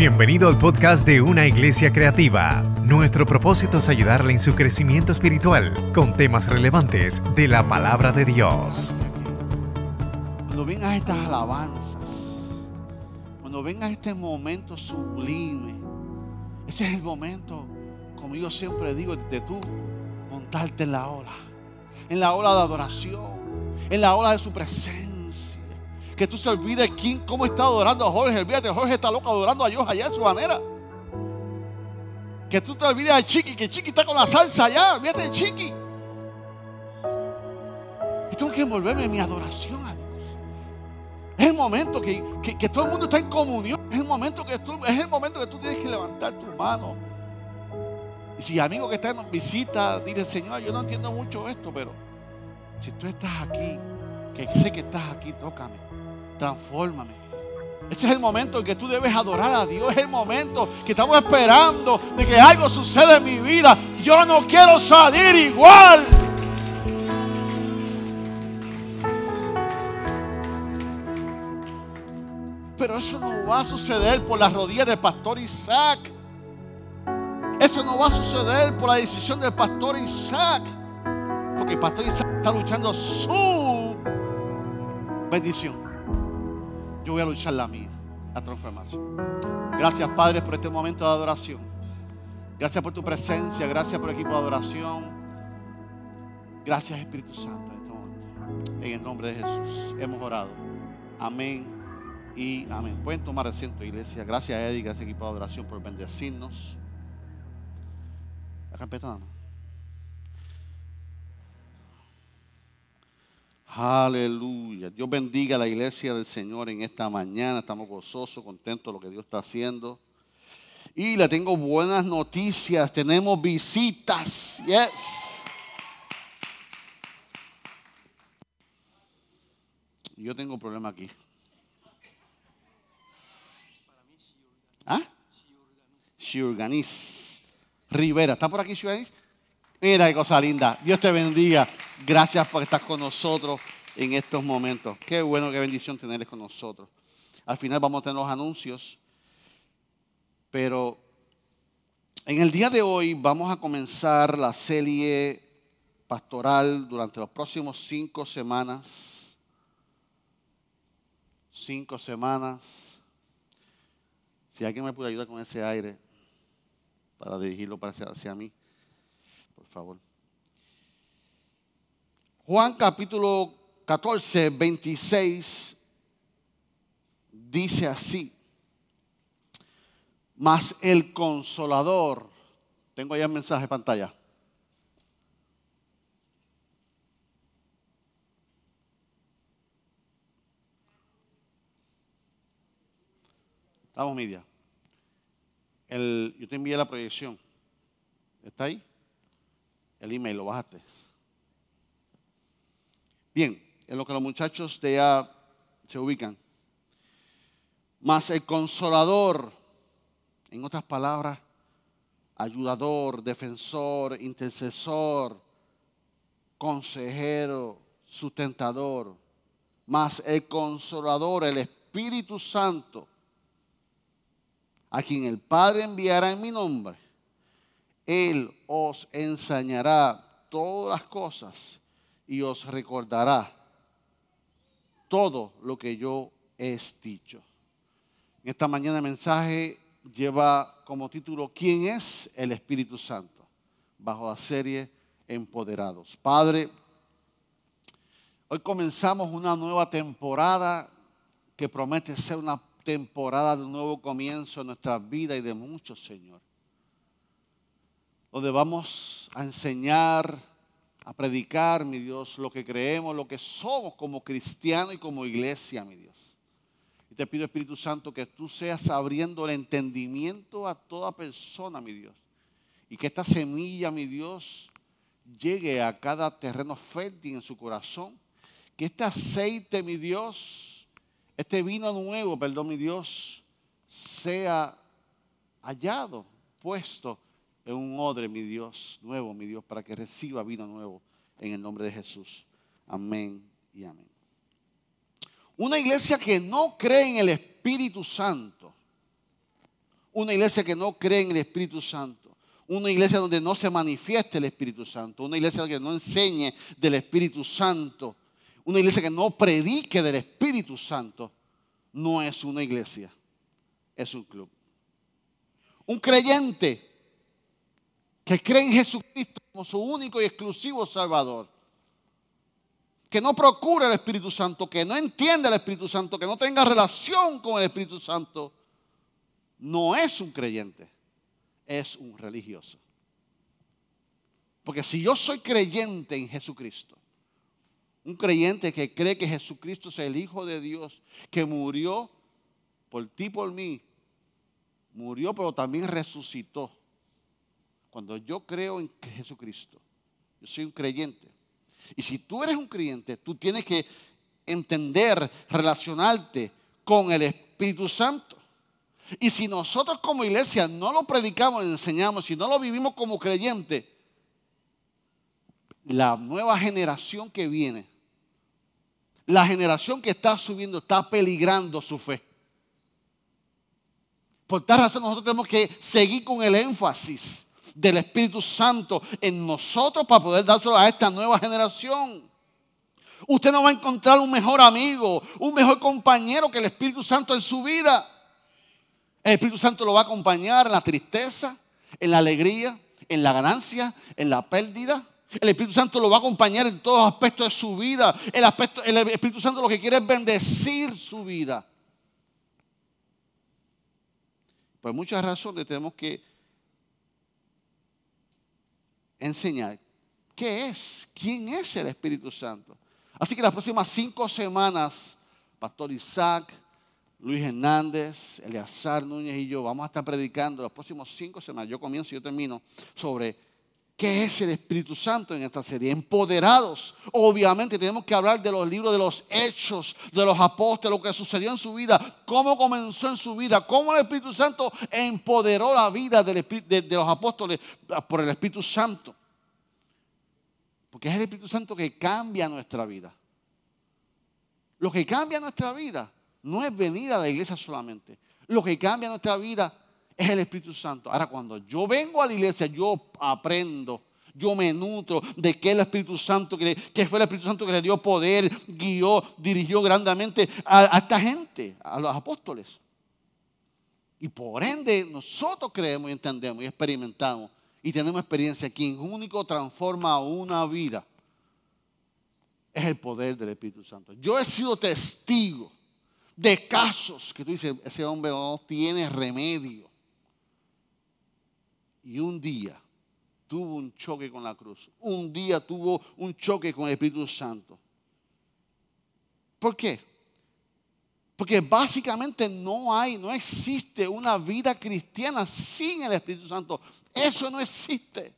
Bienvenido al podcast de Una Iglesia Creativa. Nuestro propósito es ayudarle en su crecimiento espiritual con temas relevantes de la palabra de Dios. Cuando vengas estas alabanzas, cuando vengas este momento sublime, ese es el momento, como yo siempre digo, de tú montarte en la ola, en la ola de adoración, en la ola de su presencia que tú se olvides quién, cómo está adorando a Jorge. Olvídate, Jorge está loco adorando a Dios allá en su manera. Que tú te olvides de Chiqui, que Chiqui está con la salsa allá. Olvídate de Chiqui. Y tengo que envolverme en mi adoración a Dios. Es el momento que, que, todo el mundo está en comunión. Es el momento que tú, es el momento que tú tienes que levantar tu mano. Y si amigo que está en visita, dice, Señor, yo no entiendo mucho esto, pero si tú estás aquí, que sé que estás aquí, tócame transfórmame. Ese es el momento en que tú debes adorar a Dios. Es el momento que estamos esperando de que algo suceda en mi vida. Yo no quiero salir igual. Pero eso no va a suceder por las rodillas del pastor Isaac. Eso no va a suceder por la decisión del pastor Isaac. Porque el pastor Isaac está luchando su bendición yo voy a luchar la mía, la transformación. Gracias, Padre, por este momento de adoración. Gracias por tu presencia, gracias por el equipo de adoración. Gracias, Espíritu Santo, en este momento. En el nombre de Jesús hemos orado. Amén y amén. Pueden tomar asiento, iglesia. Gracias, Eddie, gracias, equipo de adoración, por bendecirnos. La carpeta, Aleluya. Dios bendiga a la iglesia del Señor en esta mañana. Estamos gozosos, contentos de lo que Dios está haciendo. Y le tengo buenas noticias. Tenemos visitas. Yes. Yo tengo un problema aquí. ¿Ah? Shiurganis. Rivera. ¿Está por aquí Shiurganis? Mira qué cosa linda. Dios te bendiga. Gracias por estar con nosotros en estos momentos. Qué bueno, qué bendición tenerles con nosotros. Al final vamos a tener los anuncios. Pero en el día de hoy vamos a comenzar la serie pastoral durante los próximos cinco semanas. Cinco semanas. Si alguien me puede ayudar con ese aire para dirigirlo hacia mí favor. Juan capítulo 14, 26 dice así. Mas el consolador, tengo ya el mensaje de pantalla. Estamos media. Yo te envié la proyección. ¿Está ahí? el email, lo bajaste. Bien, en lo que los muchachos de ya se ubican. Más el consolador, en otras palabras, ayudador, defensor, intercesor, consejero, sustentador. Más el consolador, el Espíritu Santo, a quien el Padre enviará en mi nombre él os enseñará todas las cosas y os recordará todo lo que yo he dicho. En esta mañana el mensaje lleva como título ¿Quién es el Espíritu Santo? Bajo la serie Empoderados. Padre, hoy comenzamos una nueva temporada que promete ser una temporada de un nuevo comienzo en nuestra vida y de muchos, Señor donde vamos a enseñar, a predicar, mi Dios, lo que creemos, lo que somos como cristianos y como iglesia, mi Dios. Y te pido, Espíritu Santo, que tú seas abriendo el entendimiento a toda persona, mi Dios. Y que esta semilla, mi Dios, llegue a cada terreno fértil en su corazón. Que este aceite, mi Dios, este vino nuevo, perdón, mi Dios, sea hallado, puesto en un odre, mi Dios, nuevo, mi Dios, para que reciba vino nuevo en el nombre de Jesús. Amén y amén. Una iglesia que no cree en el Espíritu Santo, Una iglesia que no cree en el Espíritu Santo. Una iglesia donde no se manifieste el Espíritu Santo. Una iglesia que no enseñe del Espíritu Santo. Una iglesia que no predique del Espíritu Santo. No es una iglesia. Es un club. Un creyente que cree en Jesucristo como su único y exclusivo Salvador que no procura el Espíritu Santo, que no entiende el Espíritu Santo, que no tenga relación con el Espíritu Santo, no es un creyente, es un religioso. Porque si yo soy creyente en Jesucristo, un creyente que cree que Jesucristo es el Hijo de Dios, que murió por ti, por mí, murió pero también resucitó. Cuando yo creo en Jesucristo, yo soy un creyente, y si tú eres un creyente, tú tienes que entender, relacionarte con el Espíritu Santo. Y si nosotros como iglesia no lo predicamos, enseñamos, si no lo vivimos como creyente, la nueva generación que viene, la generación que está subiendo, está peligrando su fe. Por tal razón nosotros tenemos que seguir con el énfasis del Espíritu Santo en nosotros para poder dárselo a esta nueva generación. Usted no va a encontrar un mejor amigo, un mejor compañero que el Espíritu Santo en su vida. El Espíritu Santo lo va a acompañar en la tristeza, en la alegría, en la ganancia, en la pérdida. El Espíritu Santo lo va a acompañar en todos los aspectos de su vida. El, aspecto, el Espíritu Santo lo que quiere es bendecir su vida. Por muchas razones tenemos que enseñar qué es, quién es el Espíritu Santo. Así que las próximas cinco semanas, Pastor Isaac, Luis Hernández, Eleazar Núñez y yo vamos a estar predicando las próximas cinco semanas. Yo comienzo y yo termino sobre qué es el Espíritu Santo en esta serie. Empoderados. Obviamente tenemos que hablar de los libros de los hechos, de los apóstoles, lo que sucedió en su vida, cómo comenzó en su vida, cómo el Espíritu Santo empoderó la vida de, de los apóstoles por el Espíritu Santo. Porque es el Espíritu Santo que cambia nuestra vida. Lo que cambia nuestra vida no es venir a la iglesia solamente. Lo que cambia nuestra vida es el Espíritu Santo. Ahora, cuando yo vengo a la iglesia, yo aprendo, yo me nutro de que el Espíritu Santo, que, fue el Espíritu Santo que le dio poder, guió, dirigió grandemente a, a esta gente, a los apóstoles. Y por ende, nosotros creemos y entendemos y experimentamos y tenemos experiencia, quien único transforma una vida es el poder del Espíritu Santo. Yo he sido testigo de casos que tú dices, ese hombre no tiene remedio. Y un día tuvo un choque con la cruz. Un día tuvo un choque con el Espíritu Santo. ¿Por qué? Porque básicamente no hay, no existe una vida cristiana sin el Espíritu Santo. Eso no existe.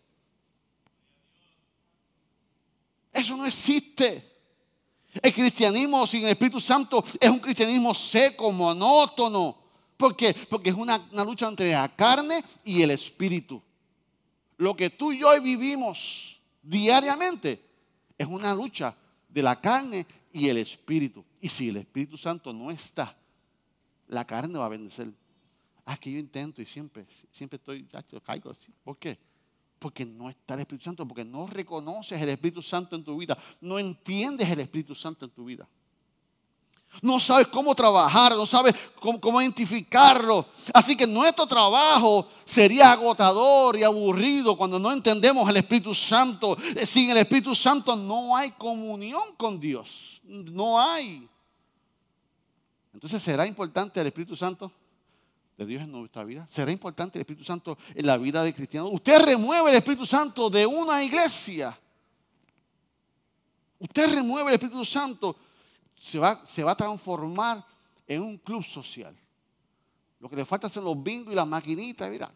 Eso no existe. El cristianismo sin el Espíritu Santo es un cristianismo seco, monótono. ¿Por qué? Porque es una, una, lucha entre la carne y el Espíritu. Lo que tú y yo vivimos diariamente es una lucha de la carne y el Espíritu. Y si el Espíritu Santo no está, la carne va a bendecer. Ah, que yo intento y siempre, siempre estoy, caigo así. ¿Por qué? Porque no está el Espíritu Santo, porque no reconoces el Espíritu Santo en tu vida, no entiendes el Espíritu Santo en tu vida. No sabes cómo trabajar, no sabes cómo, identificarlo. Así que nuestro trabajo sería agotador y aburrido cuando no entendemos el Espíritu Santo. Sin el Espíritu Santo no hay comunión con Dios. No hay. Entonces, ¿será importante el Espíritu Santo de Dios en nuestra vida? ¿Será importante el Espíritu Santo en la vida de cristiano? Usted remueve el Espíritu Santo de una iglesia. Usted remueve el Espíritu Santo, se va, se va a transformar en un club social. Lo que le falta son los bingos y las maquinitas, mira.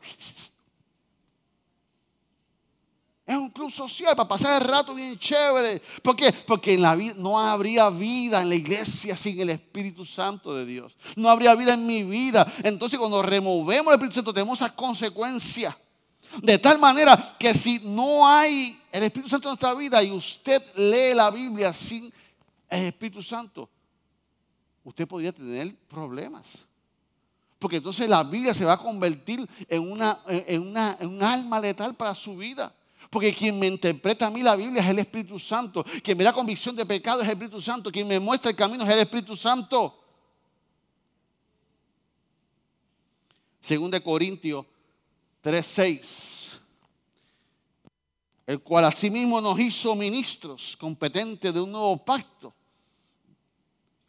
Es un club social para pasar el rato bien chévere. ¿Por qué? Porque en la vida no habría vida en la iglesia sin el Espíritu Santo de Dios. No habría vida en mi vida. Entonces cuando removemos el Espíritu Santo tenemos esa consecuencia. De tal manera que si no hay el Espíritu Santo en nuestra vida y usted lee la Biblia sin el Espíritu Santo, usted podría tener problemas. Porque entonces la Biblia se va a convertir en, una, en, una, un alma letal para su vida. Porque quien me interpreta a mí la Biblia es el Espíritu Santo. Quien me da convicción de pecado es el Espíritu Santo. Quien me muestra el camino es el Espíritu Santo. Según de Corintios 3:6. El cual asimismo nos hizo ministros competentes de un nuevo pacto.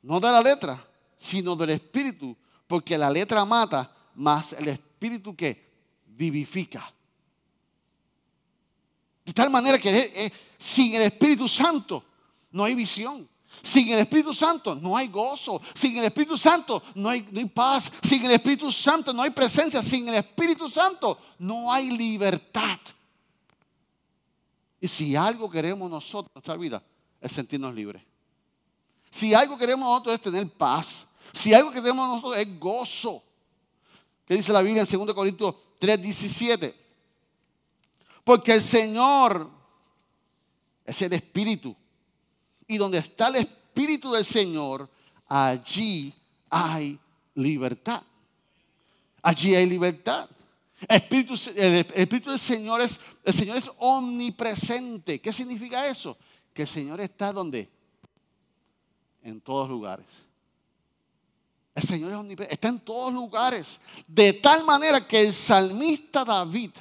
No de la letra, sino del Espíritu. Porque la letra mata, más el Espíritu que vivifica. De tal manera que eh, eh, sin el Espíritu Santo no hay visión. Sin el Espíritu Santo no hay gozo. Sin el Espíritu Santo no hay, no hay, paz. Sin el Espíritu Santo no hay presencia. Sin el Espíritu Santo no hay libertad. Y si algo queremos nosotros en nuestra vida es sentirnos libres. Si algo queremos nosotros es tener paz. Si algo queremos nosotros es gozo. ¿Qué dice la Biblia en 2 Corintios 3, 17? Porque el Señor es el Espíritu. Y donde está el Espíritu del Señor, allí hay libertad. Allí hay libertad. Espíritu, el Espíritu del Señor es, el Señor es omnipresente. ¿Qué significa eso? Que el Señor está donde? En todos lugares. El Señor es omnipresente, está en todos lugares. De tal manera que el salmista David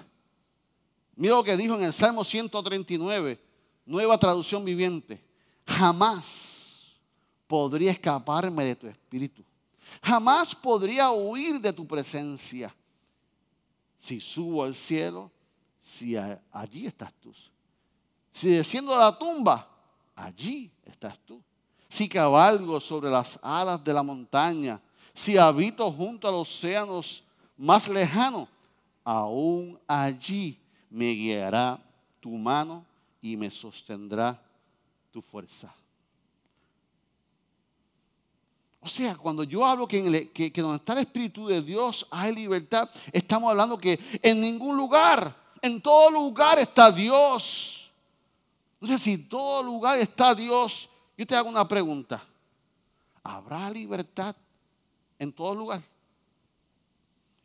Mira lo que dijo en el Salmo 139, nueva traducción viviente. Jamás podría escaparme de tu espíritu. Jamás podría huir de tu presencia. Si subo al cielo, si allí estás tú. Si desciendo a la tumba, allí estás tú. Si cabalgo sobre las alas de la montaña, si habito junto a los océanos más lejanos, aún allí me guiará tu mano y me sostendrá tu fuerza. O sea, cuando yo hablo que, que, donde está el Espíritu de Dios hay libertad, estamos hablando que en ningún lugar, en todo lugar está Dios. No sé si en todo lugar está Dios. Yo te hago una pregunta. ¿Habrá libertad en todo lugar?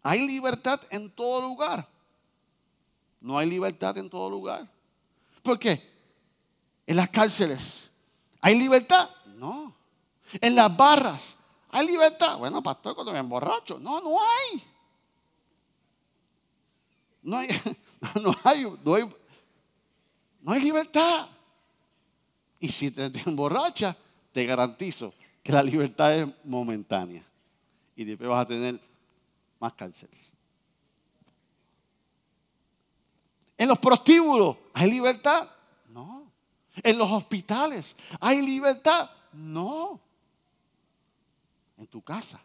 ¿Hay libertad en todo lugar? No hay libertad en todo lugar. ¿Por qué? En las cárceles. ¿Hay libertad? No. En las barras. ¿Hay libertad? Bueno, pastor, cuando me emborracho. No, no hay. No hay, no hay, libertad. Y si te, te emborrachas, te garantizo que la libertad es momentánea. Y después vas a tener más cárcel. En los prostíbulos, ¿hay libertad? No. En los hospitales, ¿hay libertad? No. En tu casa,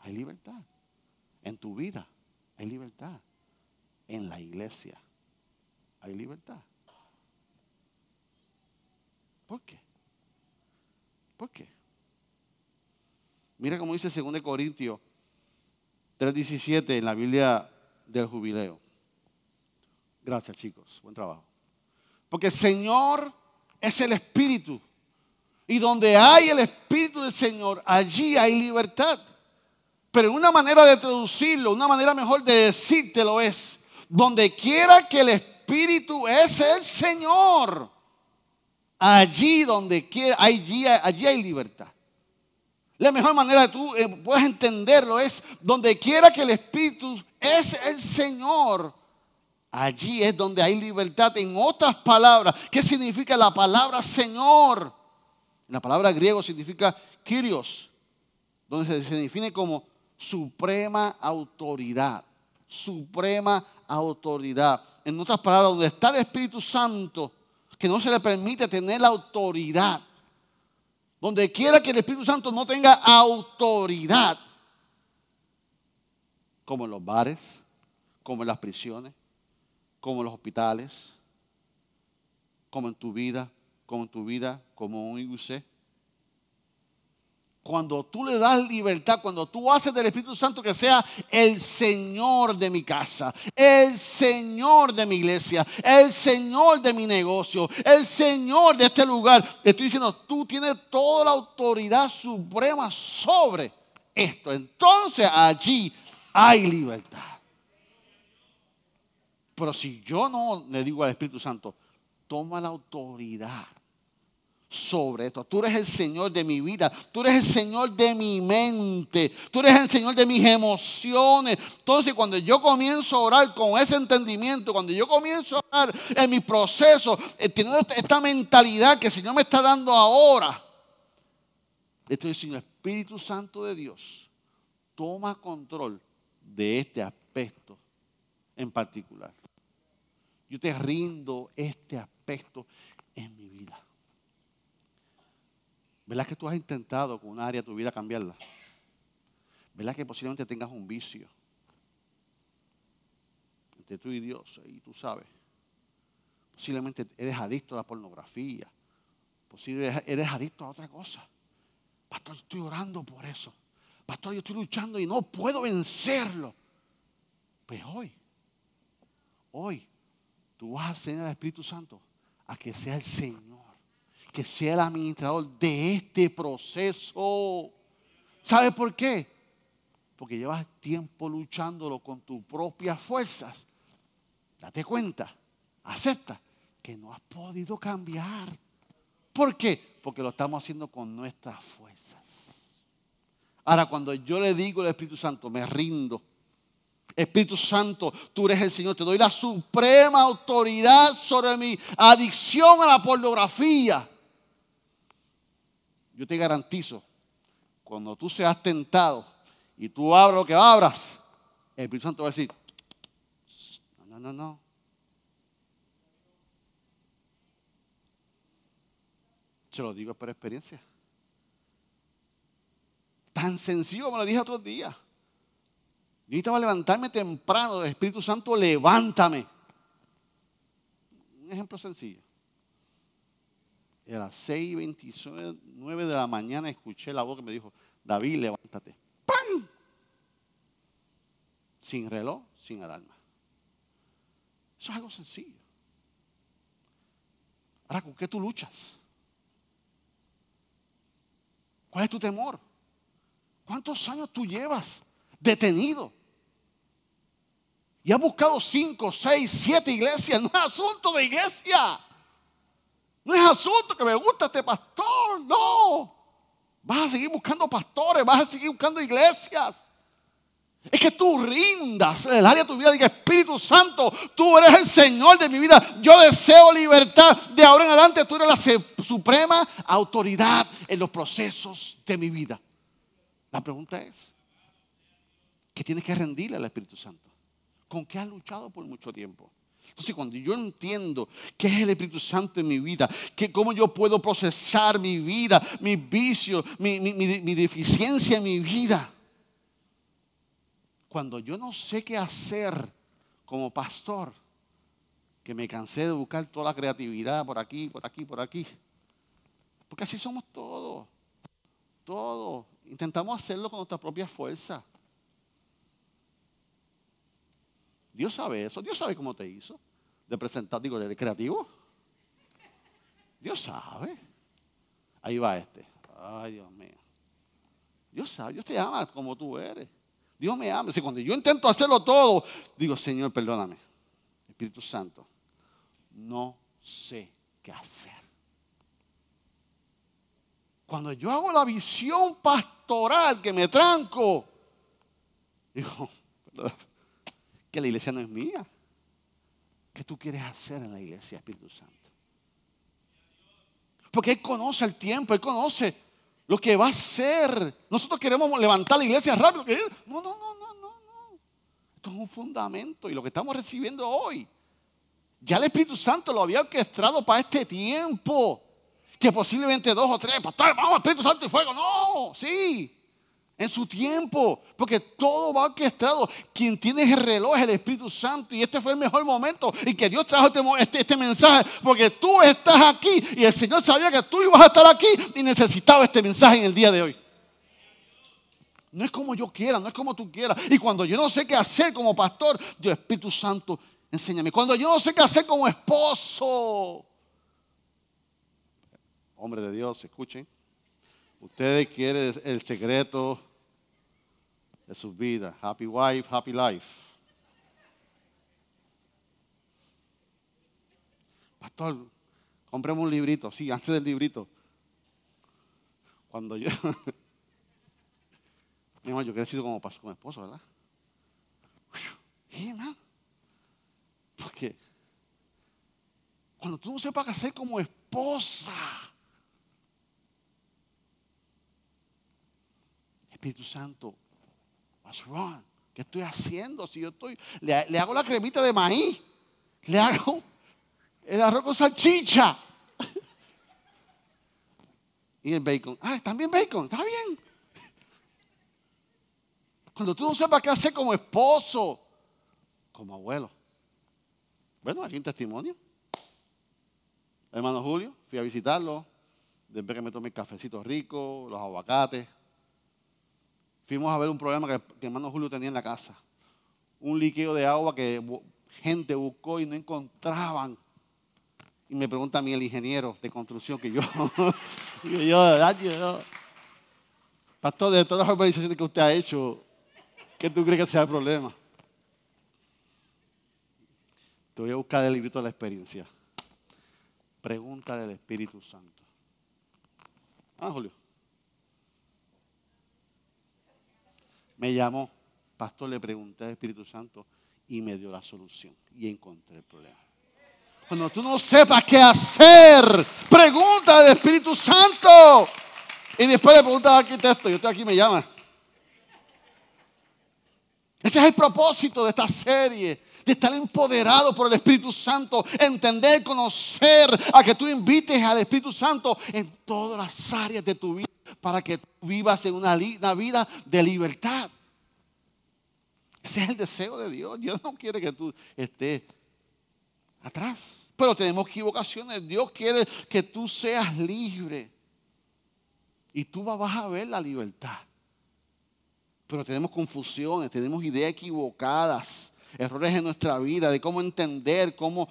hay libertad. En tu vida, hay libertad. En la iglesia, hay libertad. ¿Por qué? ¿Por qué? Mira cómo dice 2 Corintios 3:17 en la Biblia del jubileo. Gracias chicos, buen trabajo. Porque el Señor es el Espíritu. Y donde hay el Espíritu del Señor, allí hay libertad. Pero una manera de traducirlo, una manera mejor de decírtelo es, donde quiera que el Espíritu es el Señor, allí donde quiera, allí, allí hay libertad. La mejor manera de tú eh, puedas entenderlo es, donde quiera que el Espíritu es el Señor, Allí es donde hay libertad. En otras palabras, ¿qué significa la palabra Señor? La palabra griego significa Kyrios, donde se define como suprema autoridad. Suprema autoridad. En otras palabras, donde está el Espíritu Santo, que no se le permite tener la autoridad. Donde quiera que el Espíritu Santo no tenga autoridad, como en los bares, como en las prisiones, como en los hospitales, como en tu vida, como en tu vida, como un IUC. Cuando tú le das libertad, cuando tú haces del Espíritu Santo que sea el Señor de mi casa, el Señor de mi iglesia, el Señor de mi negocio, el Señor de este lugar, estoy diciendo, tú tienes toda la autoridad suprema sobre esto. Entonces allí hay libertad. Pero si yo no le digo al Espíritu Santo, toma la autoridad sobre esto. Tú eres el Señor de mi vida, tú eres el Señor de mi mente, tú eres el Señor de mis emociones. Entonces cuando yo comienzo a orar con ese entendimiento, cuando yo comienzo a orar en mi proceso, eh, teniendo esta mentalidad que el Señor me está dando ahora, estoy diciendo, Espíritu Santo de Dios, toma control de este aspecto en particular. Yo te rindo este aspecto en mi vida. ¿Verdad que tú has intentado con un área de tu vida cambiarla? ¿Verdad que posiblemente tengas un vicio entre tú y Dios? Y tú sabes. Posiblemente eres adicto a la pornografía. Posiblemente eres adicto a otra cosa. Pastor, estoy orando por eso. Pastor, yo estoy luchando y no puedo vencerlo. Pues hoy, hoy, tú vas a hacer al Espíritu Santo a que sea el Señor que sea el administrador de este proceso. ¿Sabe por qué? Porque llevas tiempo luchándolo con tus propias fuerzas. Date cuenta, acepta que no has podido cambiar. ¿Por qué? Porque lo estamos haciendo con nuestras fuerzas. Ahora, cuando yo le digo al Espíritu Santo, me rindo. Espíritu Santo, tú eres el Señor. Te doy la suprema autoridad sobre mi adicción a la pornografía yo te garantizo, cuando tú seas tentado y tú abras lo que abras, el Espíritu Santo va a decir, no, no, no, no. Se lo digo por experiencia. Tan sencillo me lo dije otro día. Yo necesitaba levantarme temprano. El Espíritu Santo, levántame. Un ejemplo sencillo. Era las 6 y 29 de la mañana escuché la voz que me dijo, David, levántate. ¡Pam! Sin reloj, sin alarma. Eso es algo sencillo. Ahora, ¿con qué tú luchas? ¿Cuál es tu temor? ¿Cuántos años tú llevas detenido? Y has buscado cinco, seis, siete iglesias. No es asunto de iglesia. No es asunto que me gusta este pastor, no. Vas a seguir buscando pastores, vas a seguir buscando iglesias. Es que tú rindas el área de tu vida. Diga, Espíritu Santo, tú eres el Señor de mi vida. Yo deseo libertad. De ahora en adelante tú eres la suprema autoridad en los procesos de mi vida. La pregunta es, ¿qué tienes que rendirle al Espíritu Santo? ¿Con qué has luchado por mucho tiempo? Entonces, cuando yo entiendo qué es el Espíritu Santo en mi vida, que cómo yo puedo procesar mi vida, mis vicios, mi, mi deficiencia en mi vida. Cuando yo no sé qué hacer como pastor, que me cansé de buscar toda la creatividad por aquí, por aquí, por aquí. Porque así somos todos. Todos. Intentamos hacerlo con nuestra propia fuerza. Dios sabe eso. Dios sabe cómo te hizo de presentar, digo, de creativo. Dios sabe. Ahí va este. Ay, Dios mío. Dios sabe, Dios te ama como tú eres. Dios me ama. Si cuando yo intento hacerlo todo, digo, Señor, perdóname. Espíritu Santo, no sé qué hacer. Cuando yo hago la visión pastoral que me tranco, digo, que la iglesia no es mía. ¿Qué tú quieres hacer en la iglesia, Espíritu Santo? Porque Él conoce el tiempo, Él conoce lo que va a ser. Nosotros queremos levantar la iglesia rápido. No, no, no, no, no, no. Esto es un fundamento y lo que estamos recibiendo hoy. Ya el Espíritu Santo lo había orquestado para este tiempo. Que posiblemente dos o tres, pastor, vamos, Espíritu Santo y fuego. No, sí en su tiempo, porque todo va orquestado. Quien tiene el reloj es el Espíritu Santo y este fue el mejor momento y que Dios trajo este, este, este, mensaje, porque tú estás aquí y el Señor sabía que tú ibas a estar aquí y necesitaba este mensaje en el día de hoy. No es como yo quiera, no es como tú quieras. Y cuando yo no sé qué hacer como pastor, Dios Espíritu Santo, enséñame. Cuando yo no sé qué hacer como esposo, hombre de Dios, escuchen. Ustedes quieren el secreto de sus vidas. Happy wife, happy life. Pastor, compremos un librito. Sí, antes del librito. Cuando yo. Yo quiero decir como pasó con mi esposo, ¿verdad? Sí, hermano. Porque cuando tú no sepas qué hacer como esposa, Espíritu Santo, ¿Qué estoy haciendo? Si yo estoy, le, le hago la cremita de maíz, le hago el arroz con salchicha. y el bacon. Ah, también bacon, está bien. Cuando tú no sepas qué hacer como esposo, como abuelo. Bueno, aquí un testimonio. Hermano Julio, fui a visitarlo. Después que me tomé el cafecito rico, los aguacates. Fuimos a ver un problema que, que hermano Julio tenía en la casa. Un líquido de agua que gente buscó y no encontraban. Y me pregunta a mí el ingeniero de construcción que yo, yo, yo, pastor, de todas las organizaciones que usted ha hecho, ¿qué tú crees que sea el problema? Te voy a buscar el librito de la experiencia. Pregunta del Espíritu Santo. Ah, Julio. Me llamó, pastor, le pregunté al Espíritu Santo y me dio la solución y encontré el problema. Cuando tú no sepas qué hacer, pregunta al Espíritu Santo. Y después le pregunta al arquitecto, yo estoy aquí, me llama. Ese es el propósito de esta serie, de estar empoderado por el Espíritu Santo, entender, conocer, a que tú invites al Espíritu Santo en todas las áreas de tu vida para que tú vivas en una, una vida de libertad. Ese es el deseo de Dios. Dios no quiere que tú estés atrás. Pero tenemos equivocaciones. Dios quiere que tú seas libre. Y tú vas a ver la libertad. Pero tenemos confusiones, tenemos ideas equivocadas, errores en nuestra vida, de cómo entender cómo,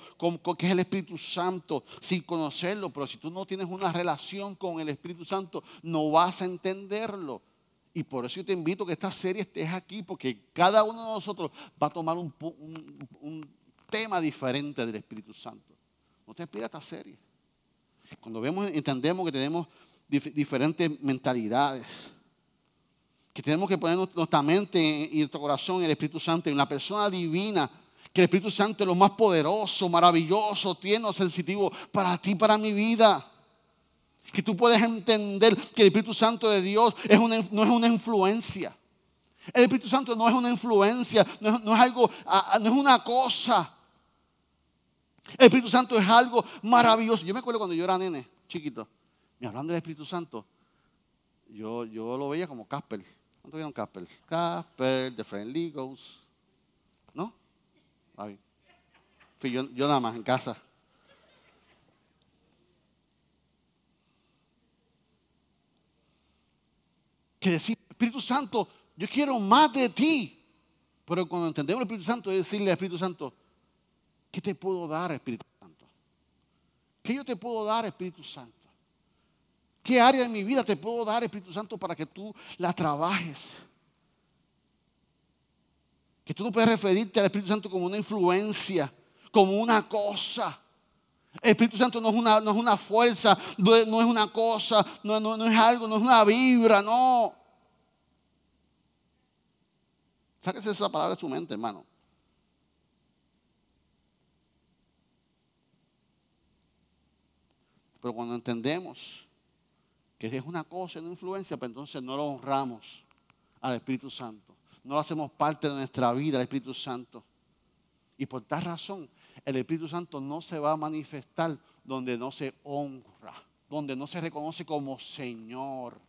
qué es el Espíritu Santo sin conocerlo. Pero si tú no tienes una relación con el Espíritu Santo, no vas a entenderlo. Y por eso yo te invito a que esta serie estés aquí, porque cada uno de nosotros va a tomar un, un tema diferente del Espíritu Santo. No te pierdas esta serie. Cuando vemos, entendemos que tenemos diferentes mentalidades, que tenemos que poner nuestra mente y nuestro corazón en el Espíritu Santo, en la persona divina, que el Espíritu Santo es lo más poderoso, maravilloso, tierno, sensitivo para ti, para mi vida. Que tú puedes entender que el Espíritu Santo de Dios no es una influencia. El Espíritu Santo no es una influencia, no es, algo, no es una cosa. El Espíritu Santo es algo maravilloso. Yo me acuerdo cuando yo era nene, chiquito, me hablando del Espíritu Santo, yo, yo lo veía como Casper. ¿Cuánto vieron Casper? Casper, The Friendly Ghost. ¿No? Fui yo, yo nada más en casa. Que decir, Espíritu Santo, yo quiero más de ti. Pero cuando entendemos el Espíritu Santo, es decirle al Espíritu Santo, ¿Qué te puedo dar, Espíritu Santo? ¿Qué yo te puedo dar, Espíritu Santo? ¿Qué área de mi vida te puedo dar, Espíritu Santo, para que tú la trabajes? Que tú no puedes referirte al Espíritu Santo como una influencia, como una cosa. El Espíritu Santo no es una, no es una fuerza, no es, una cosa, no, no es algo, no es una vibra, no. Sáquese esa palabra de su mente, hermano. Pero cuando entendemos que es una cosa, una influencia, pues entonces no lo honramos al Espíritu Santo. No lo hacemos parte de nuestra vida, al Espíritu Santo. Y por tal razón, el Espíritu Santo no se va a manifestar donde no se honra, donde no se reconoce como Señor.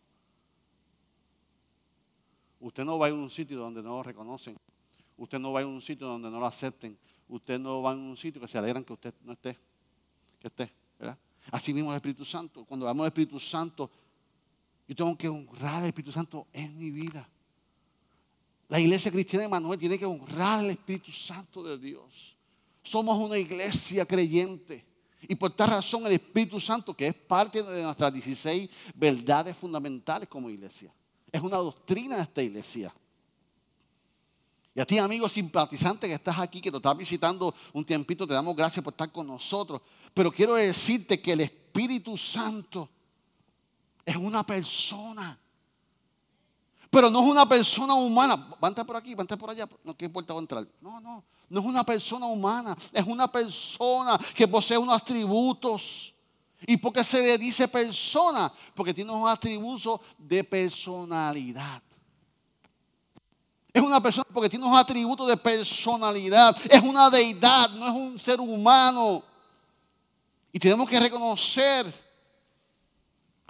Usted no va a ir a un sitio donde no lo reconocen. Usted no va a ir a un sitio donde no lo acepten. Usted no va a un sitio que se alegran que usted no esté. Que esté, ¿verdad? Así mismo el Espíritu Santo. Cuando hablamos del Espíritu Santo, yo tengo que honrar al Espíritu Santo en mi vida. La iglesia cristiana de Manuel tiene que honrar al Espíritu Santo de Dios. Somos una iglesia creyente. Y por tal razón el Espíritu Santo, que es parte de nuestras 16 verdades fundamentales como iglesia, es una doctrina de esta iglesia. Y a ti, amigo simpatizante que estás aquí, que nos estás visitando un tiempito, te damos gracias por estar con nosotros. Pero quiero decirte que el Espíritu Santo es una persona. Pero no es una persona humana. Vante por aquí, vante por allá. No quiero importa entrar. No, no. No es una persona humana. Es una persona que posee unos atributos. ¿Y por qué se le dice persona? Porque tiene unos atributos de personalidad. Es una persona porque tiene unos atributos de personalidad. Es una deidad, no es un ser humano. Y tenemos que reconocer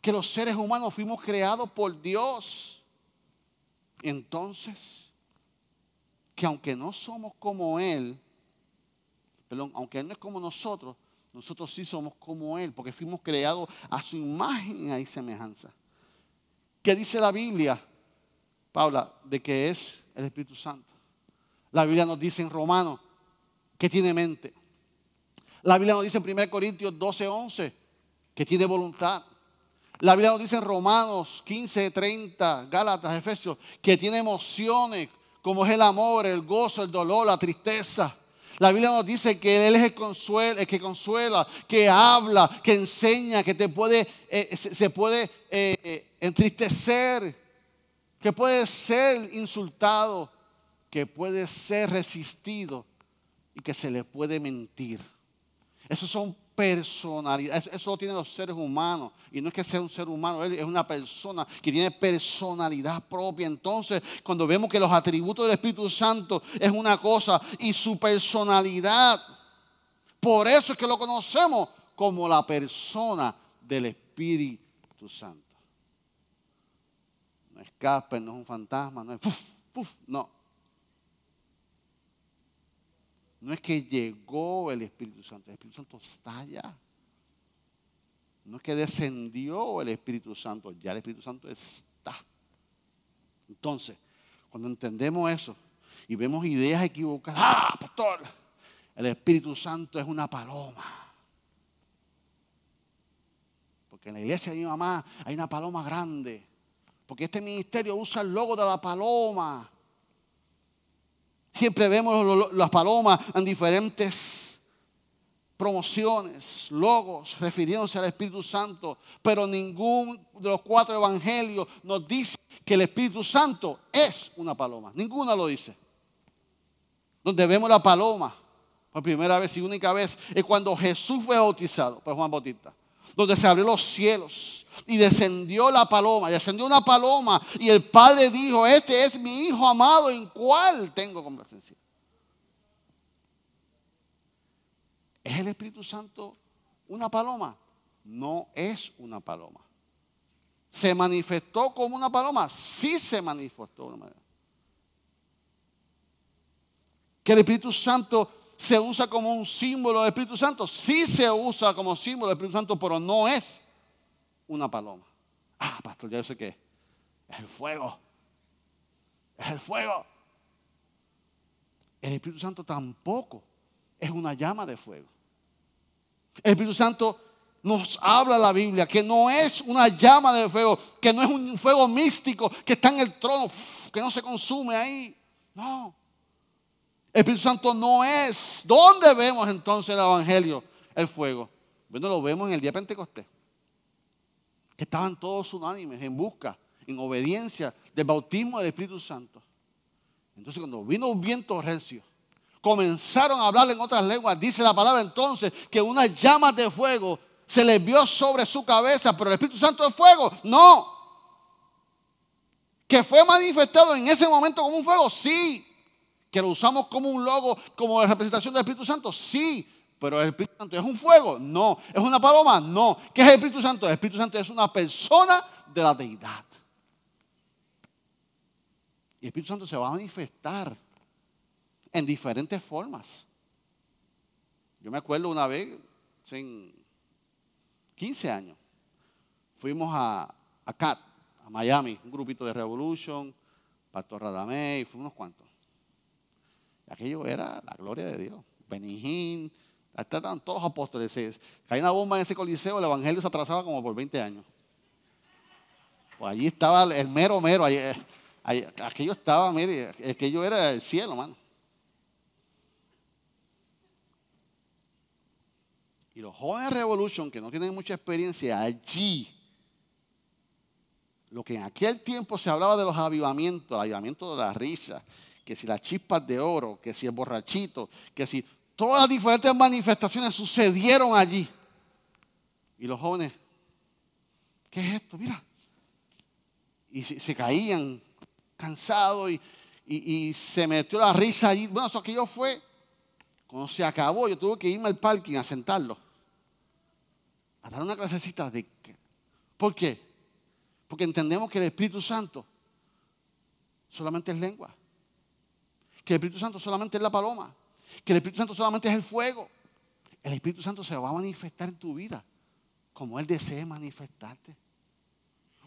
que los seres humanos fuimos creados por Dios. Entonces, que aunque no somos como Él, perdón, aunque Él no es como nosotros, nosotros sí somos como Él, porque fuimos creados a su imagen y semejanza. ¿Qué dice la Biblia, Paula, de que es el Espíritu Santo? La Biblia nos dice en Romanos que tiene mente. La Biblia nos dice en 1 Corintios 12, 11 que tiene voluntad. La Biblia nos dice en Romanos 15, 30, Gálatas, Efesios, que tiene emociones como es el amor, el gozo, el dolor, la tristeza. La Biblia nos dice que Él es el, consuela, el que consuela, que habla, que enseña, que te puede, eh, se, puede eh, entristecer, que puede ser insultado, que puede ser resistido y que se le puede mentir. Esos son personalidad. Eso, lo tienen los seres humanos. Y no es que sea un ser humano, es una persona que tiene personalidad propia. Entonces, cuando vemos que los atributos del Espíritu Santo es una cosa y su personalidad, por eso es que lo conocemos como la persona del Espíritu Santo. No es no es un fantasma, no es no. No es que llegó el Espíritu Santo, el Espíritu Santo está allá. No es que descendió el Espíritu Santo, ya el Espíritu Santo está. Entonces, cuando entendemos eso y vemos ideas equivocadas, ah, pastor, el Espíritu Santo es una paloma. Porque en la iglesia de mi mamá hay una paloma grande. Porque este ministerio usa el logo de la paloma. Siempre vemos las palomas en diferentes promociones, logos, refiriéndose al Espíritu Santo, pero ningún de los cuatro evangelios nos dice que el Espíritu Santo es una paloma. Ninguna lo dice. Donde vemos la paloma por primera vez y única vez es cuando Jesús fue bautizado por Juan Bautista, donde se abrió los cielos y descendió la paloma, descendió una paloma y el padre dijo, este es mi hijo amado en cual tengo complacencia. ¿Es el Espíritu Santo una paloma? No es una paloma. ¿Se manifestó como una paloma? Sí se manifestó una. Que el Espíritu Santo se usa como un símbolo del Espíritu Santo. Sí se usa como símbolo del Espíritu Santo, pero no es una paloma. Ah, pastor, ya yo sé qué. Es el fuego. Es el fuego. El Espíritu Santo tampoco es una llama de fuego. El Espíritu Santo nos habla la Biblia que no es una llama de fuego, que no es un fuego místico que está en el trono, que no se consume ahí. No. El Espíritu Santo no es. ¿Dónde vemos entonces el Evangelio? El fuego. Bueno, lo vemos en el día de Pentecostés estaban todos unánimes en busca, en obediencia del bautismo del Espíritu Santo. Entonces cuando vino un viento recio, comenzaron a hablar en otras lenguas. Dice la palabra entonces que unas llamas de fuego se les vio sobre su cabeza, pero el Espíritu Santo es fuego. No. Que fue manifestado en ese momento como un fuego, sí. Que lo usamos como un logo, como la representación del Espíritu Santo, sí. Pero el Espíritu Santo es un fuego, no. ¿Es una paloma? No. ¿Qué es el Espíritu Santo? El Espíritu Santo es una persona de la deidad. Y el Espíritu Santo se va a manifestar en diferentes formas. Yo me acuerdo una vez, en 15 años, fuimos a, a CAT, a Miami, un grupito de Revolution, Pastor Radamé, y fuimos unos cuantos. Aquello era la gloria de Dios. Benijín, Estaban todos los apóstoles. Caía una bomba en ese coliseo, el evangelio se atrasaba como por 20 años. Pues allí estaba el mero mero. Allí, aquello estaba, mire, aquello era el cielo, mano. Y los jóvenes Revolution, que no tienen mucha experiencia, allí, lo que en aquel tiempo se hablaba de los avivamientos, el avivamiento de la risa, que si las chispas de oro, que si el borrachito, que si todas las diferentes manifestaciones sucedieron allí. Y los jóvenes, ¿qué es esto? Mira. Y se, caían cansados y, y, se metió la risa allí. Bueno, eso aquello fue, cuando se acabó, yo tuve que irme al parking a sentarlo a dar una clasecita de... ¿Por qué? Porque entendemos que el Espíritu Santo solamente es lengua. Que el Espíritu Santo solamente es la paloma. Que el Espíritu Santo solamente es el fuego. El Espíritu Santo se va a manifestar en tu vida como Él desee manifestarte.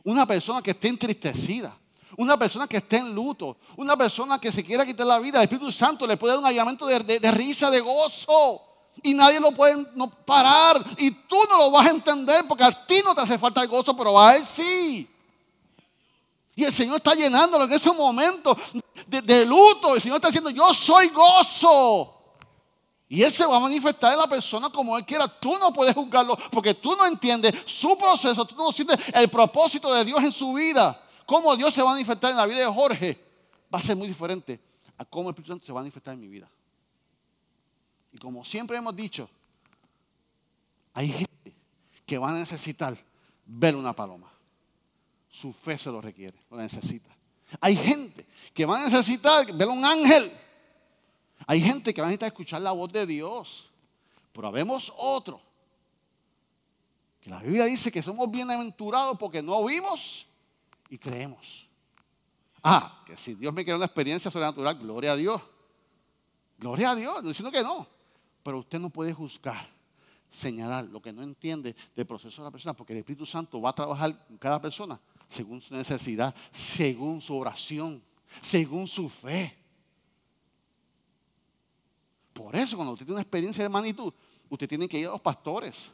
Una persona que esté entristecida, una persona que esté en luto, una persona que se quiera quitar la vida, el Espíritu Santo le puede dar un allamento de, de risa, de gozo. Y nadie lo puede parar. Y tú no lo vas a entender porque a ti no te hace falta el gozo, pero a él sí. Y el Señor está llenándolo en ese momento de, luto. El Señor está diciendo, yo soy gozo. Y Él se va a manifestar en la persona como Él quiera. Tú no puedes juzgarlo porque tú no entiendes su proceso, tú no entiendes el propósito de Dios en su vida. Cómo Dios se va a manifestar en la vida de Jorge va a ser muy diferente a cómo el Espíritu Santo se va a manifestar en mi vida. Y como siempre hemos dicho, hay gente que va a necesitar ver una paloma. Su fe se lo requiere, lo necesita. Hay gente que va a necesitar ver un ángel. Hay gente que va a necesitar escuchar la voz de Dios. Pero habemos otro. Que la Biblia dice que somos bienaventurados porque no vimos y creemos. Ah, que si Dios me quiere una experiencia sobrenatural, gloria a Dios. Gloria a Dios, no diciendo que no. Pero usted no puede juzgar, señalar lo que no entiende del proceso de la persona, porque el Espíritu Santo va a trabajar con cada persona según su necesidad, según su oración, según su fe. Por eso, cuando usted tiene una experiencia de magnitud, usted tiene que ir a los pastores,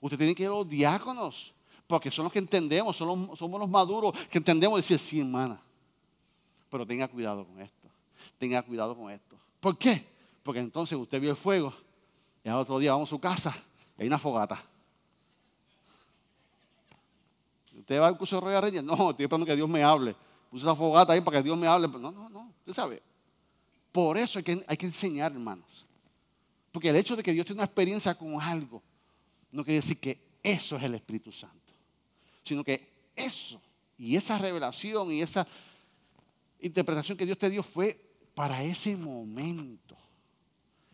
usted tiene que ir a los diáconos, porque son los que entendemos, somos los maduros que entendemos decir, sí, hermana, pero tenga cuidado con esto, tenga cuidado con esto. ¿Por qué? Porque entonces usted vio el fuego y al otro día vamos a su casa y hay una fogata. ¿Usted va al curso de Royal Reyes? No, estoy esperando que Dios me hable. Puse esa fogata ahí para que Dios me hable. No, no, no. Usted sabe. Por eso hay que, hay que enseñar, hermanos. Porque el hecho de que Dios tiene una experiencia con algo no quiere decir que eso es el Espíritu Santo. Sino que eso y esa revelación y esa interpretación que Dios te dio fue para ese momento.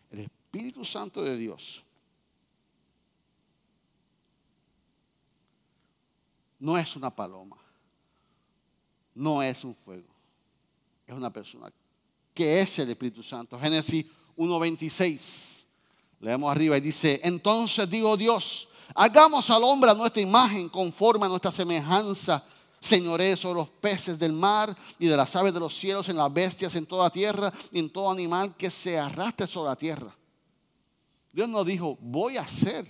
El Espíritu Santo de Dios no es una paloma, no es un fuego, es una persona que es el Espíritu Santo. Génesis 1.26, leemos arriba y dice, entonces digo Dios, hagamos al hombre a nuestra imagen conforme a nuestra semejanza señoré sobre los peces del mar y de las aves de los cielos, en las bestias, en toda tierra y en todo animal que se arrastre sobre la tierra. Dios no dijo, voy a hacer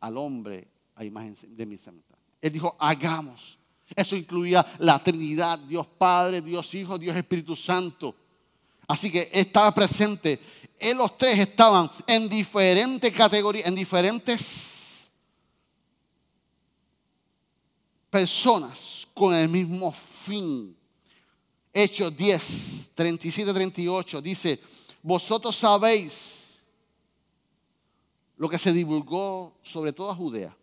al hombre a imagen de mi semejanza. Él dijo, hagamos. Eso incluía la Trinidad, Dios Padre, Dios Hijo, Dios Espíritu Santo. Así que estaba presente. En los tres estaban en diferentes categorías, en diferentes personas con el mismo fin. Hechos 10, 37, 38 dice, vosotros sabéis lo que se divulgó sobre toda Judea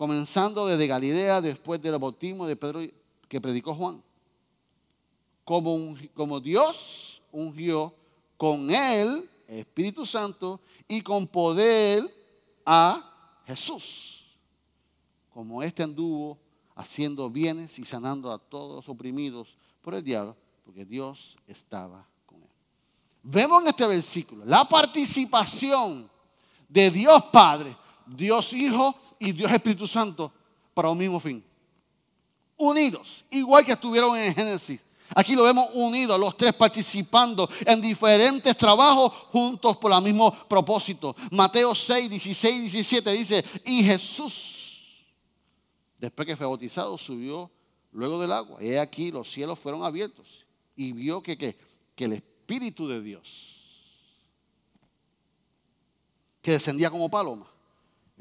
comenzando desde Galilea después del bautismo de Pedro que predicó Juan. Como, como Dios ungió con él, Espíritu Santo, y con poder a Jesús. Como éste anduvo haciendo bienes y sanando a todos los oprimidos por el diablo, porque Dios estaba con él. Vemos en este versículo la participación de Dios Padre Dios Hijo y Dios Espíritu Santo para un mismo fin. Unidos, igual que estuvieron en Génesis. Aquí lo vemos unidos, los tres participando en diferentes trabajos juntos por el mismo propósito. Mateo 6, 16, 17 dice, y Jesús, después que fue bautizado, subió luego del agua. Y aquí los cielos fueron abiertos y vio que, que, que el Espíritu de Dios, que descendía como paloma,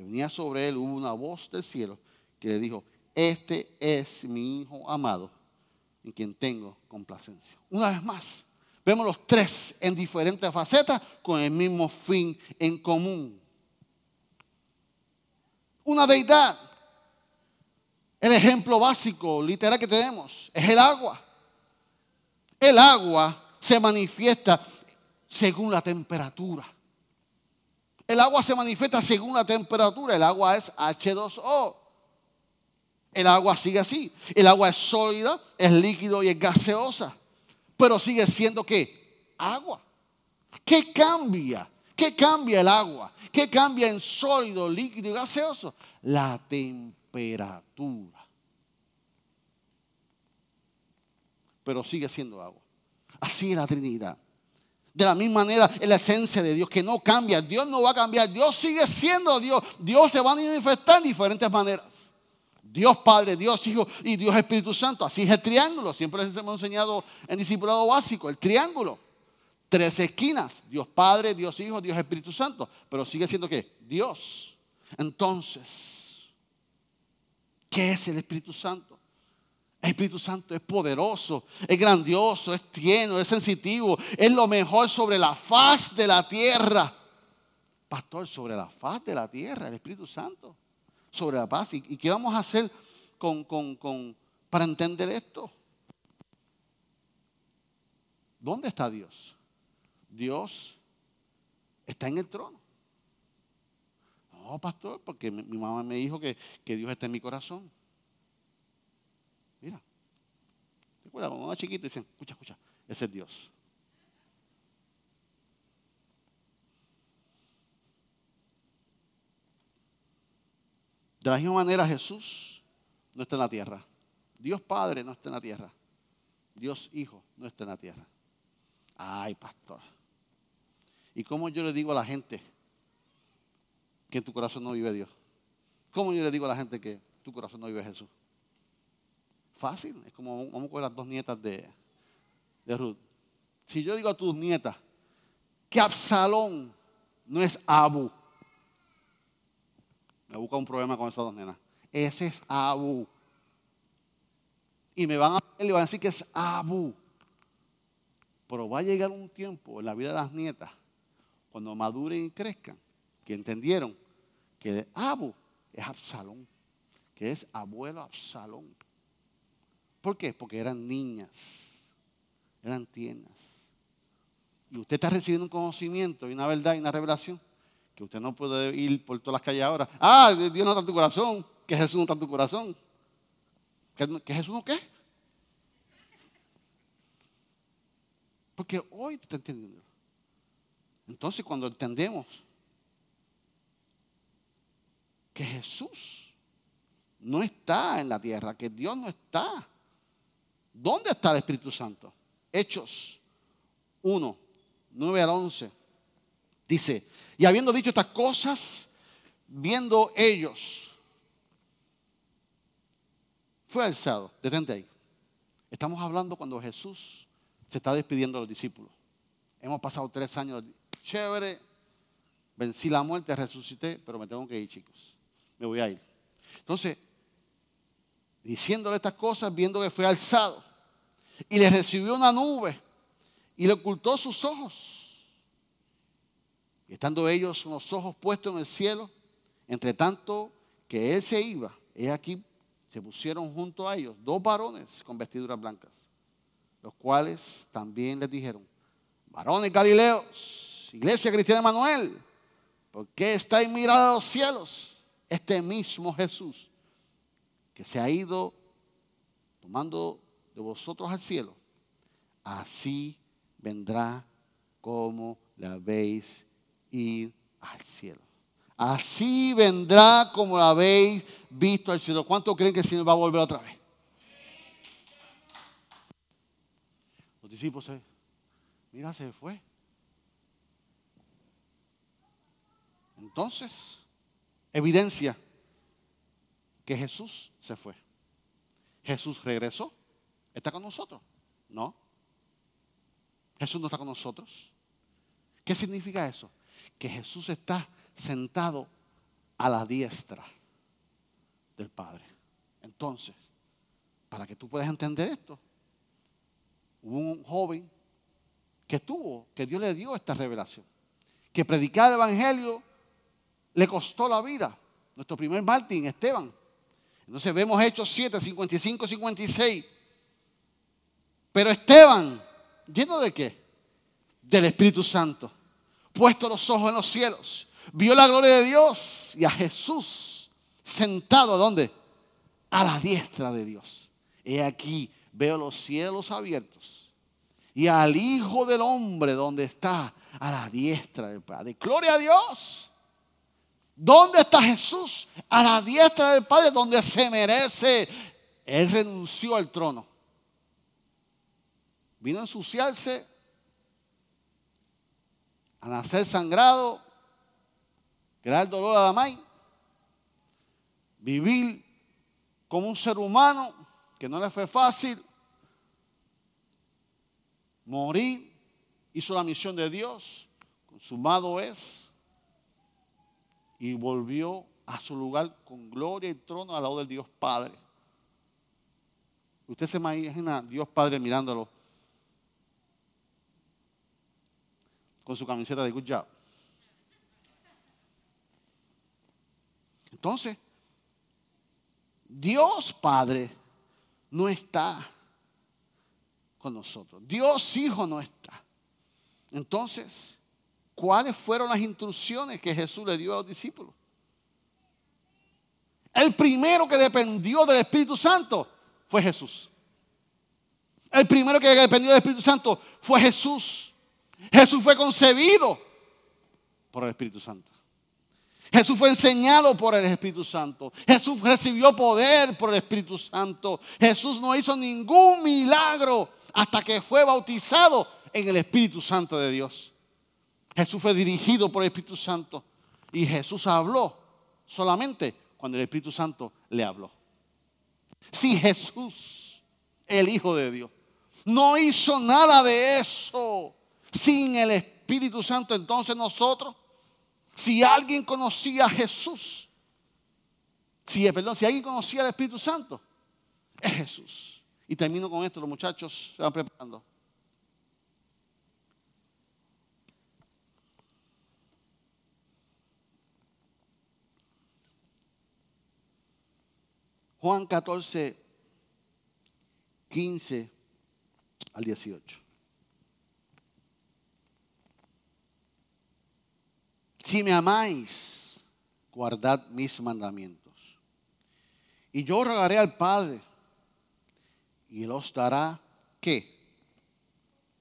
venía sobre él, hubo una voz del cielo que le dijo, este es mi Hijo amado, en quien tengo complacencia. Una vez más, vemos los tres en diferentes facetas con el mismo fin en común. Una deidad. El ejemplo básico, literal que tenemos, es el agua. El agua se manifiesta según la temperatura. El agua se manifiesta según la temperatura. El agua es H2O. El agua sigue así. El agua es sólida, es líquido y es gaseosa. Pero sigue siendo qué? Agua. ¿Qué cambia? ¿Qué cambia el agua? ¿Qué cambia en sólido, líquido y gaseoso? La temperatura. Pero sigue siendo agua. Así es la Trinidad. De la misma manera es la esencia de Dios que no cambia. Dios no va a cambiar. Dios sigue siendo Dios. Dios se va a manifestar en diferentes maneras. Dios Padre, Dios Hijo y Dios Espíritu Santo. Así es el triángulo. Siempre les hemos enseñado en discipulado básico. El triángulo. Tres esquinas. Dios Padre, Dios Hijo, Dios Espíritu Santo. Pero sigue siendo qué? Dios. Entonces, ¿qué es el Espíritu Santo? El Espíritu Santo es poderoso, es grandioso, es tierno, es sensitivo, es lo mejor sobre la faz de la tierra. Pastor, sobre la faz de la tierra, el Espíritu Santo, sobre la paz. ¿Y, qué vamos a hacer con, para entender esto? ¿Dónde está Dios? Dios está en el trono. No, pastor, porque mi, mamá me dijo que, que Dios está en mi corazón. Mira. Recuerda, cuando chiquito dicen, escucha, escucha, ese es Dios. De la misma manera Jesús no está en la tierra. Dios Padre no está en la tierra. Dios Hijo no está en la tierra. Ay, pastor. ¿Y cómo yo le digo a la gente que en tu corazón no vive Dios? ¿Cómo yo le digo a la gente que en tu corazón no vive Jesús? Fácil, es como vamos con las dos nietas de, de Ruth. Si yo digo a tus nietas que Absalón no es Abu, me busca un problema con esas dos nenas. Ese es Abu. Y me van a van a decir que es Abu. Pero va a llegar un tiempo en la vida de las nietas, cuando maduren y crezcan, que entendieron que Abu es Absalón, que es abuelo Absalón. ¿Por qué? Porque eran niñas, eran tiernas. Y usted está recibiendo un conocimiento y una verdad y una revelación que usted no puede ir por todas las calles ahora. Ah, Dios no está en tu corazón, que Jesús no está en tu corazón. ¿Que, Jesús no qué? Porque hoy tú estás entendiendo. Entonces cuando entendemos que Jesús no está en la tierra, que Dios no está ¿Dónde está el Espíritu Santo? Hechos 1, 9 al 11. Dice, y habiendo dicho estas cosas, viendo ellos, fue alzado. Detente ahí. Estamos hablando cuando Jesús se está despidiendo de los discípulos. Hemos pasado tres años chévere, vencí la muerte, resucité, pero me tengo que ir, chicos. Me voy a ir. Entonces, diciéndole estas cosas, viendo que fue alzado, y le recibió una nube y le ocultó sus ojos. Y estando ellos los ojos puestos en el cielo, entre tanto que él se iba, he aquí se pusieron junto a ellos dos varones con vestiduras blancas, los cuales también les dijeron, varones galileos, iglesia cristiana de Manuel, ¿por qué estáis mirando a los cielos? Este mismo Jesús que se ha ido tomando de vosotros al cielo, así vendrá como la veis ir al cielo. Así vendrá como la habéis visto al cielo. ¿Cuánto creen que el Señor va a volver otra vez? Los discípulos mira, se fue. Entonces, evidencia que Jesús se fue. Jesús regresó. ¿Está con nosotros? No. Jesús no está con nosotros. ¿Qué significa eso? Que Jesús está sentado a la diestra del Padre. Entonces, para que tú puedas entender esto, hubo un joven que tuvo, que Dios le dio esta revelación, que predicar el Evangelio le costó la vida. Nuestro primer Martín, Esteban. Entonces vemos Hechos 7, 55, 56. Pero Esteban, lleno de qué? Del Espíritu Santo, puesto los ojos en los cielos, vio la gloria de Dios y a Jesús sentado, ¿dónde? A la diestra de Dios. He aquí, veo los cielos abiertos y al Hijo del Hombre donde está a la diestra del Padre. Gloria a Dios. ¿Dónde está Jesús? A la diestra del Padre, donde se merece. Él renunció al trono. Vino a ensuciarse, a nacer sangrado, crear dolor a la maíz, vivir como un ser humano que no le fue fácil, morir, hizo la misión de Dios, consumado es, y volvió a su lugar con gloria y trono al lado del Dios Padre. Usted se imagina Dios Padre mirándolo con su camiseta de Good Job. Entonces, Dios Padre no está con nosotros. Dios Hijo no está. Entonces, ¿cuáles fueron las instrucciones que Jesús le dio a los discípulos? El primero que dependió del Espíritu Santo fue Jesús. El primero que dependió del Espíritu Santo fue Jesús. Jesús fue concebido por el Espíritu Santo. Jesús fue enseñado por el Espíritu Santo. Jesús recibió poder por el Espíritu Santo. Jesús no hizo ningún milagro hasta que fue bautizado en el Espíritu Santo de Dios. Jesús fue dirigido por el Espíritu Santo y Jesús habló solamente cuando el Espíritu Santo le habló. Si Jesús, el Hijo de Dios, no hizo nada de eso sin el Espíritu Santo, entonces nosotros, si alguien conocía a Jesús, si, perdón, si alguien conocía al Espíritu Santo, es Jesús. Y termino con esto, los muchachos se van preparando. Juan 14, 15 al 18. Si me amáis, guardad mis mandamientos. Y yo rogaré al Padre y él os dará qué?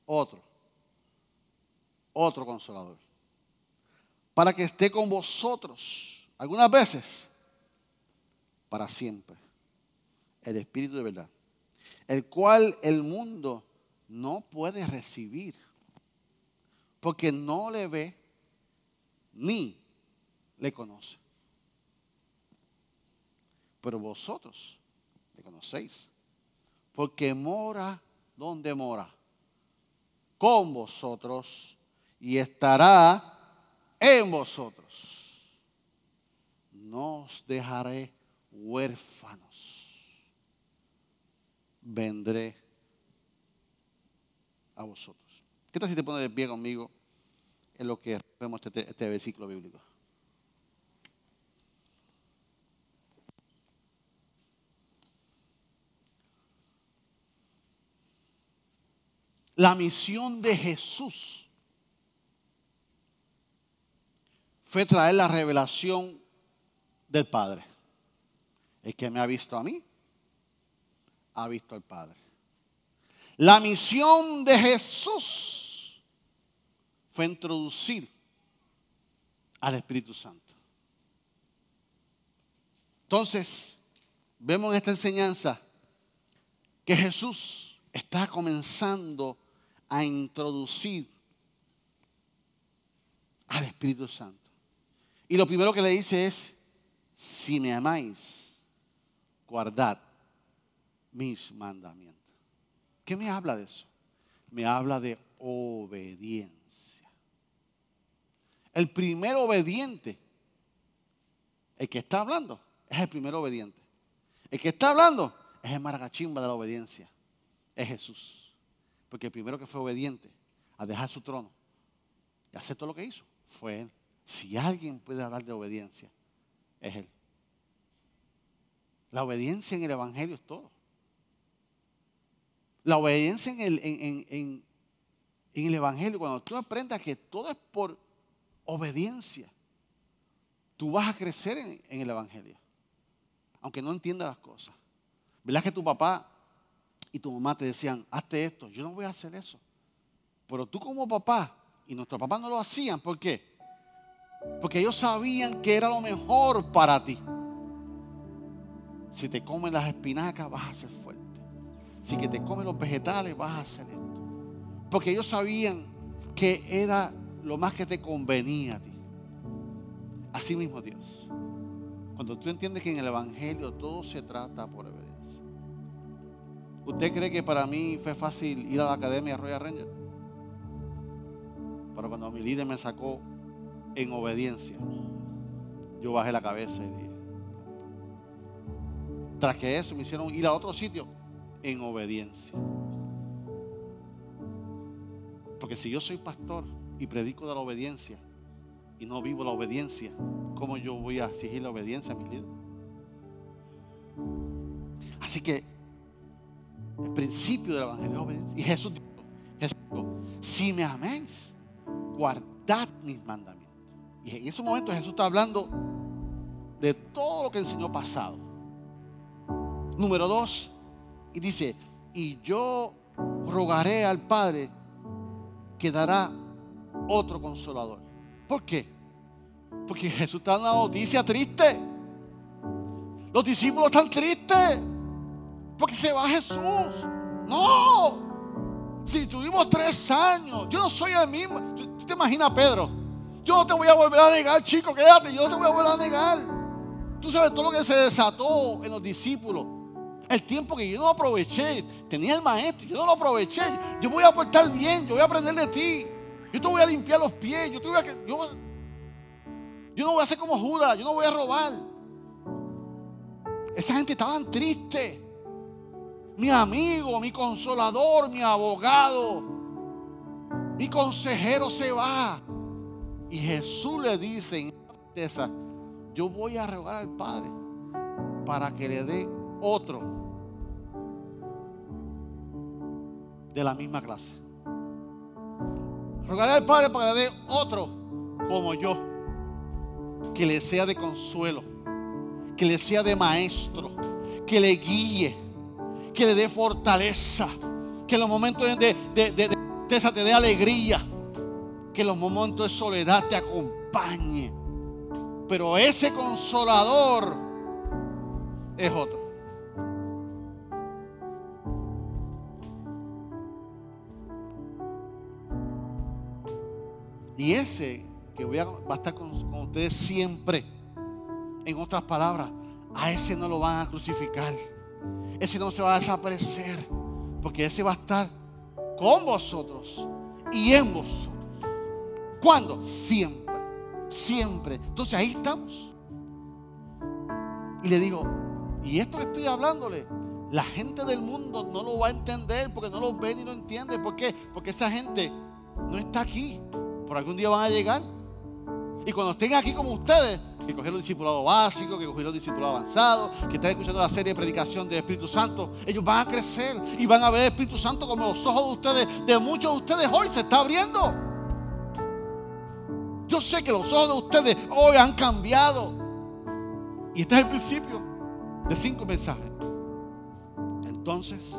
Otro. Otro consolador. Para que esté con vosotros algunas veces para siempre. El Espíritu de verdad. El cual el mundo no puede recibir. Porque no le ve ni le conoce. Pero vosotros le conocéis, porque mora donde mora, con vosotros y estará en vosotros. No os dejaré huérfanos, vendré a vosotros. ¿Qué tal si te pones de pie conmigo? en lo que vemos este, este versículo bíblico. La misión de Jesús fue traer la revelación del Padre. El que me ha visto a mí, ha visto al Padre. La misión de Jesús fue introducir al Espíritu Santo. Entonces, vemos en esta enseñanza que Jesús está comenzando a introducir al Espíritu Santo. Y lo primero que le dice es, si me amáis, guardad mis mandamientos. ¿Qué me habla de eso? Me habla de obediencia. El primer obediente, el que está hablando, es el primer obediente. El que está hablando es el maragachimba de la obediencia. Es Jesús. Porque el primero que fue obediente a dejar su trono y hacer todo lo que hizo fue Él. Si alguien puede hablar de obediencia, es Él. La obediencia en el Evangelio es todo. La obediencia en el, en, el Evangelio, cuando tú aprendas que todo es por obediencia, tú vas a crecer en, el Evangelio. Aunque no entiendas las cosas. ¿Verdad que tu papá y tu mamá te decían, hazte esto? Yo no voy a hacer eso. Pero tú como papá, y nuestros papás no lo hacían, ¿por qué? Porque ellos sabían que era lo mejor para ti. Si te comen las espinacas vas a ser. Si que te comen los vegetales vas a hacer esto. Porque ellos sabían que era lo más que te convenía a ti. Así mismo Dios. Cuando tú entiendes que en el Evangelio todo se trata por obediencia. ¿Usted cree que para mí fue fácil ir a la academia Royal Ranger? Pero cuando mi líder me sacó en obediencia, yo bajé la cabeza y dije, tras que eso me hicieron ir a otro sitio en obediencia. Porque si yo soy pastor y predico de la obediencia y no vivo la obediencia, ¿cómo yo voy a exigir la obediencia a mi líder? Así que el principio del evangelio es obediencia. Y Jesús dijo, Jesús si me améis, guardad mis mandamientos. Y en ese momento Jesús está hablando de todo lo que enseñó pasado. Número dos, y dice, y yo rogaré al Padre que dará otro consolador. ¿Por qué? Porque Jesús está dando una noticia triste. Los discípulos están tristes. Porque se va Jesús. No. Si tuvimos tres años, yo no soy el mismo. ¿Tú te imaginas, Pedro? Yo no te voy a volver a negar, chico, quédate, yo no te voy a volver a negar. Tú sabes todo lo que se desató en los discípulos. El tiempo que yo no aproveché, tenía el maestro, yo no lo aproveché. Yo voy a portar bien, yo voy a aprender de ti. Yo te voy a limpiar los pies, yo, te voy a, yo, yo no voy a hacer como Judas, yo no voy a robar. Esa gente estaba triste. Mi amigo, mi consolador, mi abogado, mi consejero se va. Y Jesús le dice en esa, yo voy a rogar al Padre para que le dé otro de la misma clase. Rogaré al Padre para que le dé otro como yo, que le sea de consuelo, que le sea de maestro, que le guíe, que le dé fortaleza, que en los momentos de, de, de, de te dé alegría que los momentos de soledad te acompañe. Pero ese consolador es otro. Y ese que va a estar con, con ustedes siempre. En otras palabras, a ese no lo van a crucificar. Ese no se va a desaparecer. Porque ese va a estar con vosotros y en vosotros. ¿Cuándo? Siempre, siempre. Entonces ahí estamos. Y le digo, y esto que estoy hablándole, la gente del mundo no lo va a entender porque no lo ve ni lo entiende. ¿Por qué? Porque esa gente no está aquí. Por algún día van a llegar. Y cuando estén aquí como ustedes, que cogieron discipulado básico, que cogieron discipulado avanzado, que están escuchando la serie de predicación del Espíritu Santo, ellos van a crecer y van a ver el Espíritu Santo como los ojos de ustedes, de muchos de ustedes hoy se está abriendo. Yo sé que los ojos de ustedes hoy han cambiado. Y este es el principio de cinco mensajes. Entonces,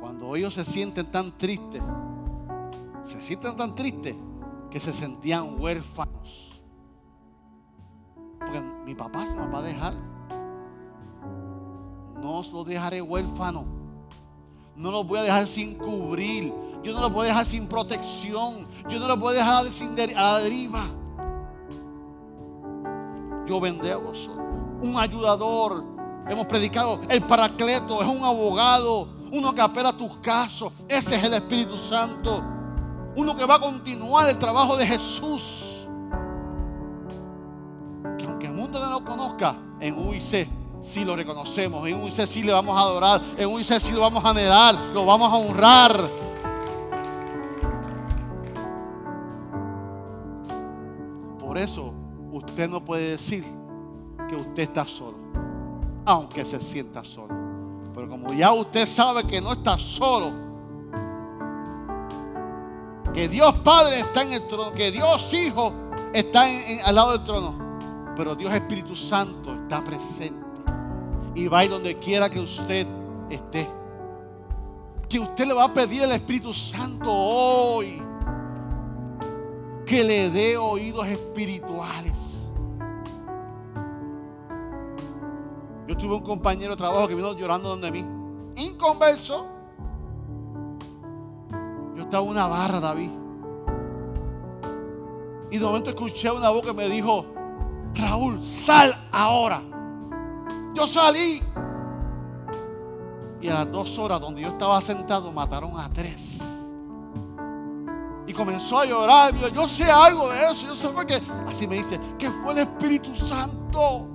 cuando ellos se sienten tan tristes, se sienten tan tristes que se sentían huérfanos. Porque mi papá se nos va a dejar. No os lo dejaré huérfano. No los voy a dejar sin cubrir. Yo no lo puedo dejar sin protección. Yo no lo puedo dejar sin a la deriva. Yo vendré a vosotros. Un ayudador hemos predicado, el paracleto es un abogado, uno que apela tus casos. Ese es el Espíritu Santo. Uno que va a continuar el trabajo de Jesús. Que aunque el mundo no lo conozca, en UIC sí lo reconocemos. En UIC sí le vamos a adorar. En UIC sí lo vamos a anhelar. Lo vamos a honrar. Por eso usted no puede decir que usted está solo, aunque se sienta solo. Pero como ya usted sabe que no está solo, que Dios Padre está en el trono, que Dios Hijo está al lado del trono, pero Dios Espíritu Santo está presente y va donde quiera que usted esté. Que usted le va a pedir al Espíritu Santo hoy que le dé oídos espirituales. Yo tuve un compañero de trabajo que vino llorando donde mí, inconverso. En una barra, David. Y de momento escuché una voz que me dijo, Raúl, sal ahora. Yo salí. Y a las dos horas donde yo estaba sentado mataron a tres. Y comenzó a llorar. Yo, sé algo de eso. Yo sé que así me dice que fue el Espíritu Santo.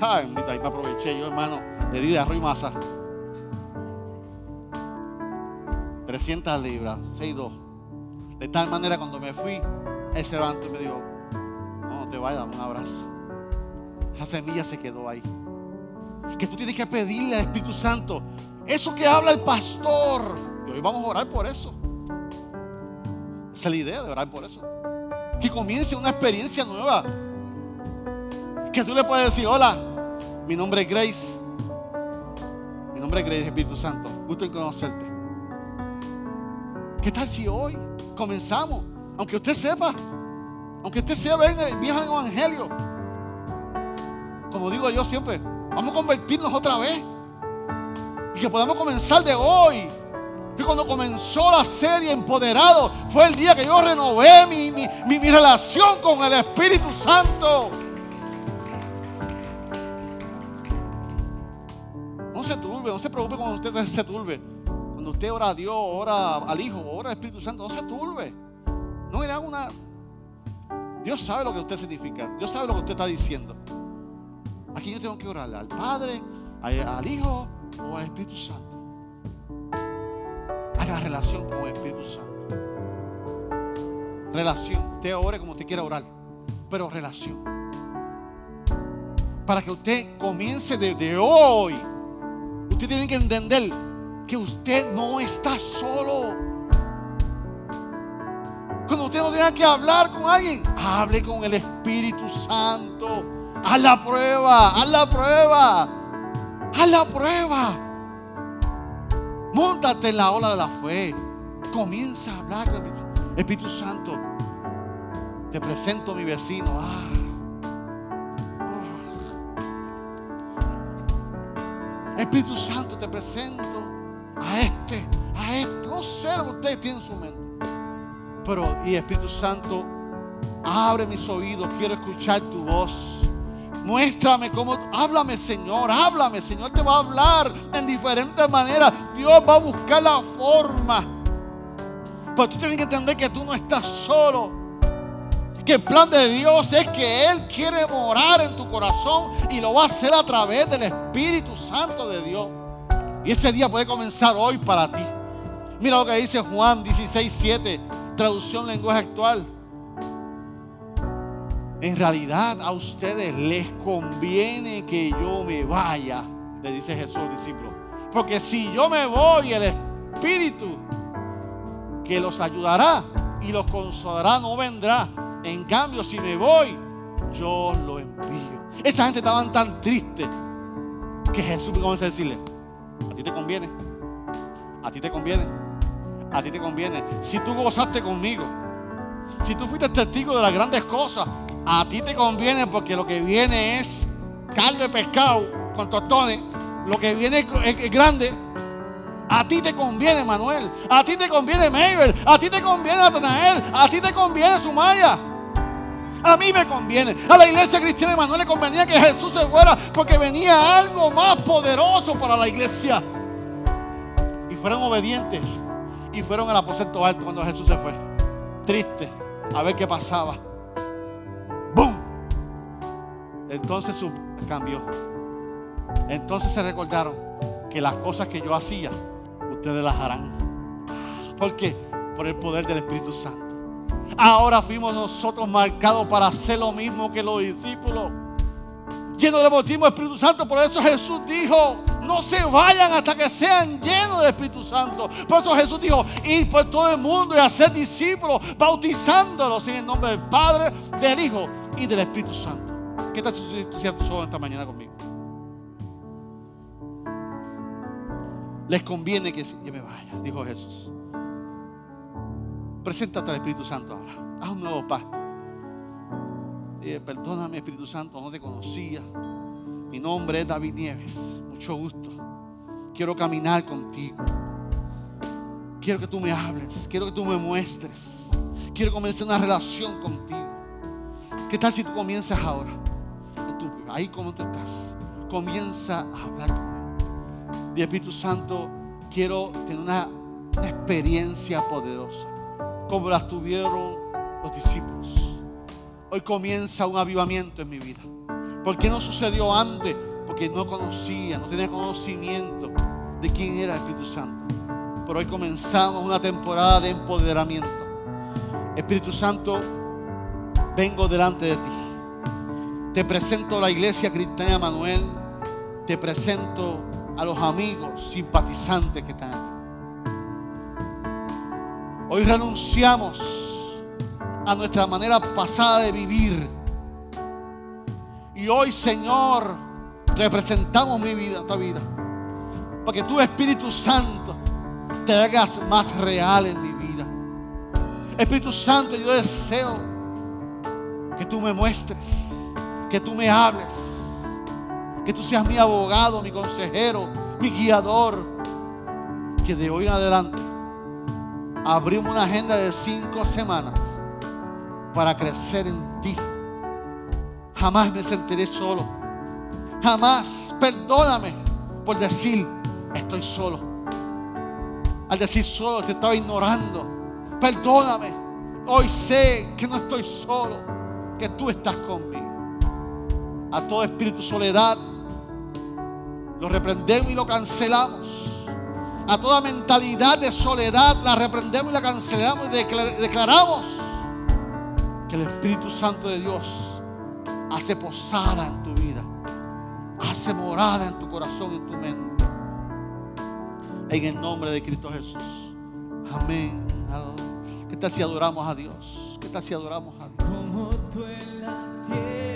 Ay, ahí me aproveché yo, hermano. Le di de arroz y masa. 300 libras, 6-2. De tal manera, cuando me fui, él se levantó y me dijo: No, te vayas, un abrazo. Esa semilla se quedó ahí. Que tú tienes que pedirle al Espíritu Santo. Eso que habla el pastor. Y hoy vamos a orar por eso. Esa es la idea de orar por eso. Que comience una experiencia nueva. Que tú le puedes decir, hola, mi nombre es Grace. Mi nombre es Grace, Espíritu Santo. Gusto en conocerte. ¿Qué tal si hoy comenzamos? Aunque usted sepa, aunque usted sea viejo en evangelio, como digo yo siempre, vamos a convertirnos otra vez. Y que podamos comenzar de hoy. Que cuando comenzó la serie Empoderado, fue el día que yo renové mi, mi relación con el Espíritu Santo. No se turbe, no se preocupe cuando usted se turbe. Cuando usted ora a Dios, ora al Hijo, ora al Espíritu Santo, no se turbe. No era una. Dios sabe lo que usted significa. Dios sabe lo que usted está diciendo. Aquí yo tengo que orarle al Padre, al Hijo o al Espíritu Santo. Haga relación con el Espíritu Santo. Relación. Usted ore como usted quiera orar, pero relación. Para que usted comience desde hoy, usted tiene que entender que usted no está solo. Cuando usted no tenga que hablar con alguien, hable con el Espíritu Santo. Haz la prueba, haz la prueba, haz la prueba. Móntate en la ola de la fe. Comienza a hablar con el Espíritu Santo. Te presento a mi vecino. Ah. Espíritu Santo, te presento a este, a este. No sé lo que usted tiene en su mente. Pero, y Espíritu Santo, abre mis oídos. Quiero escuchar tu voz. Muéstrame cómo, háblame Señor, háblame Señor, te va a hablar en diferentes maneras. Dios va a buscar la forma. Pero tú tienes que entender que tú no estás solo. Que el plan de Dios es que Él quiere morar en tu corazón y lo va a hacer a través del Espíritu Santo de Dios. Y ese día puede comenzar hoy para ti. Mira lo que dice Juan 16, 7, traducción lenguaje actual. En realidad a ustedes les conviene que yo me vaya, le dice Jesús al discípulo. Porque si yo me voy, el Espíritu que los ayudará y los consolará no vendrá. En cambio, si me voy, yo lo envío. Esa gente estaba tan triste que Jesús comienza a decirle, a ti te conviene, a ti te conviene, a ti te conviene. Si tú gozaste conmigo, si tú fuiste testigo de las grandes cosas, a ti te conviene porque lo que viene es carne de pescado con tostones. Lo que viene es, grande. A ti te conviene, Manuel. A ti te conviene, Mabel. A ti te conviene, Natanael. A ti te conviene, Sumaya. A mí me conviene. A la iglesia cristiana de le convenía que Jesús se fuera porque venía algo más poderoso para la iglesia. Y fueron obedientes y fueron al aposento alto cuando Jesús se fue. Triste, a ver qué pasaba. ¡Bum! Entonces su cambió. Entonces se recordaron que las cosas que yo hacía, ustedes las harán. ¿Por qué? Por el poder del Espíritu Santo. Ahora fuimos nosotros marcados para hacer lo mismo que los discípulos. Llenos de bautismo Espíritu Santo. Por eso Jesús dijo, no se vayan hasta que sean llenos del Espíritu Santo. Por eso Jesús dijo, ir por todo el mundo y hacer discípulos, bautizándolos en el nombre del Padre, del Hijo y del Espíritu Santo. ¿Qué tal si tú solo esta mañana conmigo? Les conviene que yo me vaya, dijo Jesús. Preséntate al Espíritu Santo ahora. Haz un nuevo pacto. perdóname, Espíritu Santo, no te conocía. Mi nombre es David Nieves. Mucho gusto. Quiero caminar contigo. Quiero que tú me hables. Quiero que tú me muestres. Quiero comenzar una relación contigo. ¿Qué tal si tú comienzas ahora? ahí como tú estás. Comienza a hablar con él. Y Espíritu Santo, quiero tener una experiencia poderosa como las tuvieron los discípulos. Hoy comienza un avivamiento en mi vida. ¿Por qué no sucedió antes? Porque no conocía, no tenía conocimiento de quién era el Espíritu Santo. Pero hoy comenzamos una temporada de empoderamiento. Espíritu Santo, vengo delante de ti. Te presento a la iglesia cristiana Manuel. Te presento a los amigos simpatizantes que están aquí. Hoy renunciamos a nuestra manera pasada de vivir. Y hoy, Señor, representamos mi vida, esta vida. Para que tu Espíritu Santo te hagas más real en mi vida. Espíritu Santo, yo deseo que tú me muestres, que tú me hables, que tú seas mi abogado, mi consejero, mi guiador. Que de hoy en adelante abrimos una agenda de cinco semanas para crecer en ti. Jamás me sentiré solo. Jamás, perdóname por decir, estoy solo. Al decir solo, te estaba ignorando. Perdóname. Hoy sé que no estoy solo, que tú estás conmigo. A todo espíritu soledad, lo reprendemos y lo cancelamos a toda mentalidad de soledad, la reprendemos y la cancelamos y declaramos que el Espíritu Santo de Dios hace posada en tu vida, hace morada en tu corazón, en tu mente. En el nombre de Cristo Jesús. Amén. ¿Qué tal si adoramos a Dios? ¿Qué tal si adoramos a Dios? Como tú en la tierra,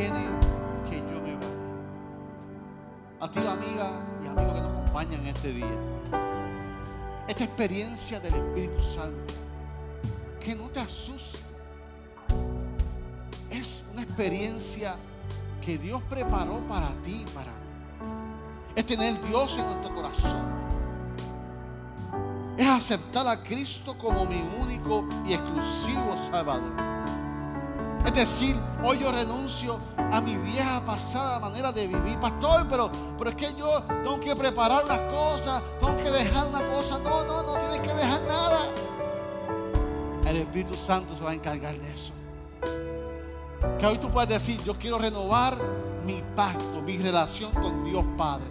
tiene que yo me vaya. A ti, amiga y amigo que nos acompañan este día. Esta experiencia del Espíritu Santo, que no te asusta, es una experiencia que Dios preparó para ti y para mí. Es tener Dios en nuestro corazón. Es aceptar a Cristo como mi único y exclusivo Salvador Decir, hoy yo renuncio a mi vieja pasada manera de vivir. Pastor, pero, pero es que yo tengo que preparar las cosas, tengo que dejar una cosa. No, no, no tienes que dejar nada. El Espíritu Santo se va a encargar de eso. Que hoy tú puedes decir, yo quiero renovar mi pacto, mi relación con Dios Padre.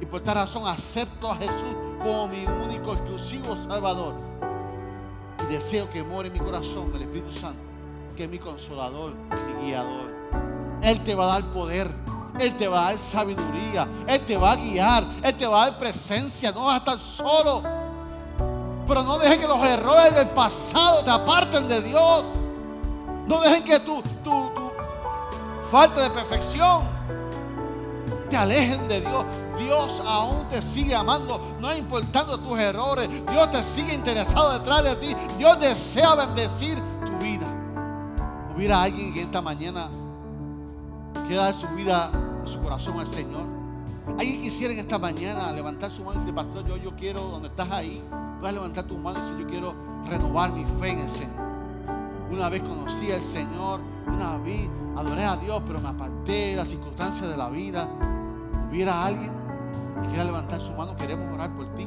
Y por esta razón acepto a Jesús como mi único, exclusivo Salvador. Y deseo que more en mi corazón el Espíritu Santo que es mi consolador, mi guiador. Él te va a dar poder. Él te va a dar sabiduría. Él te va a guiar. Él te va a dar presencia. No vas a estar solo. Pero no dejen que los errores del pasado te aparten de Dios. No dejen que tu, tu, tu falta de perfección te alejen de Dios. Dios aún te sigue amando, no importando tus errores. Dios te sigue interesado detrás de ti. Dios desea bendecir hubiera alguien que esta mañana quiera dar su vida, su corazón al Señor. Alguien quisiera en esta mañana levantar su mano y decir, pastor, yo, yo quiero, donde estás ahí, puedes levantar tu mano y decir, yo quiero renovar mi fe en el Señor. Una vez conocí al Señor, una vez adoré a Dios, pero me aparté de las circunstancias de la vida. Hubiera alguien que quiera levantar su mano, queremos orar por ti.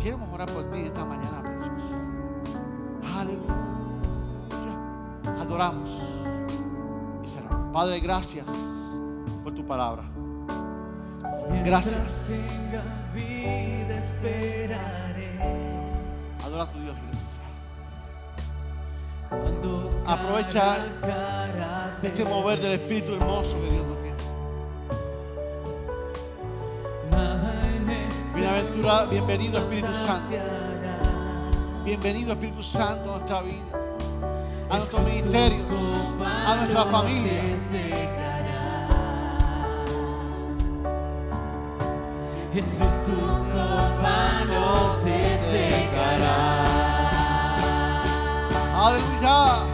Queremos orar por ti esta mañana, precioso. Aleluya adoramos y cerramos. Padre, gracias por tu palabra. Gracias. Adora a tu Dios, iglesia. Aprovecha Este mover del Espíritu hermoso que Dios nos tiene. Bienaventurado, bienvenido Espíritu Santo. Bienvenido Espíritu Santo a nuestra vida, a nuestros ministerios, a nuestra familia. Jesús, tu copa no se secará, Aleluya.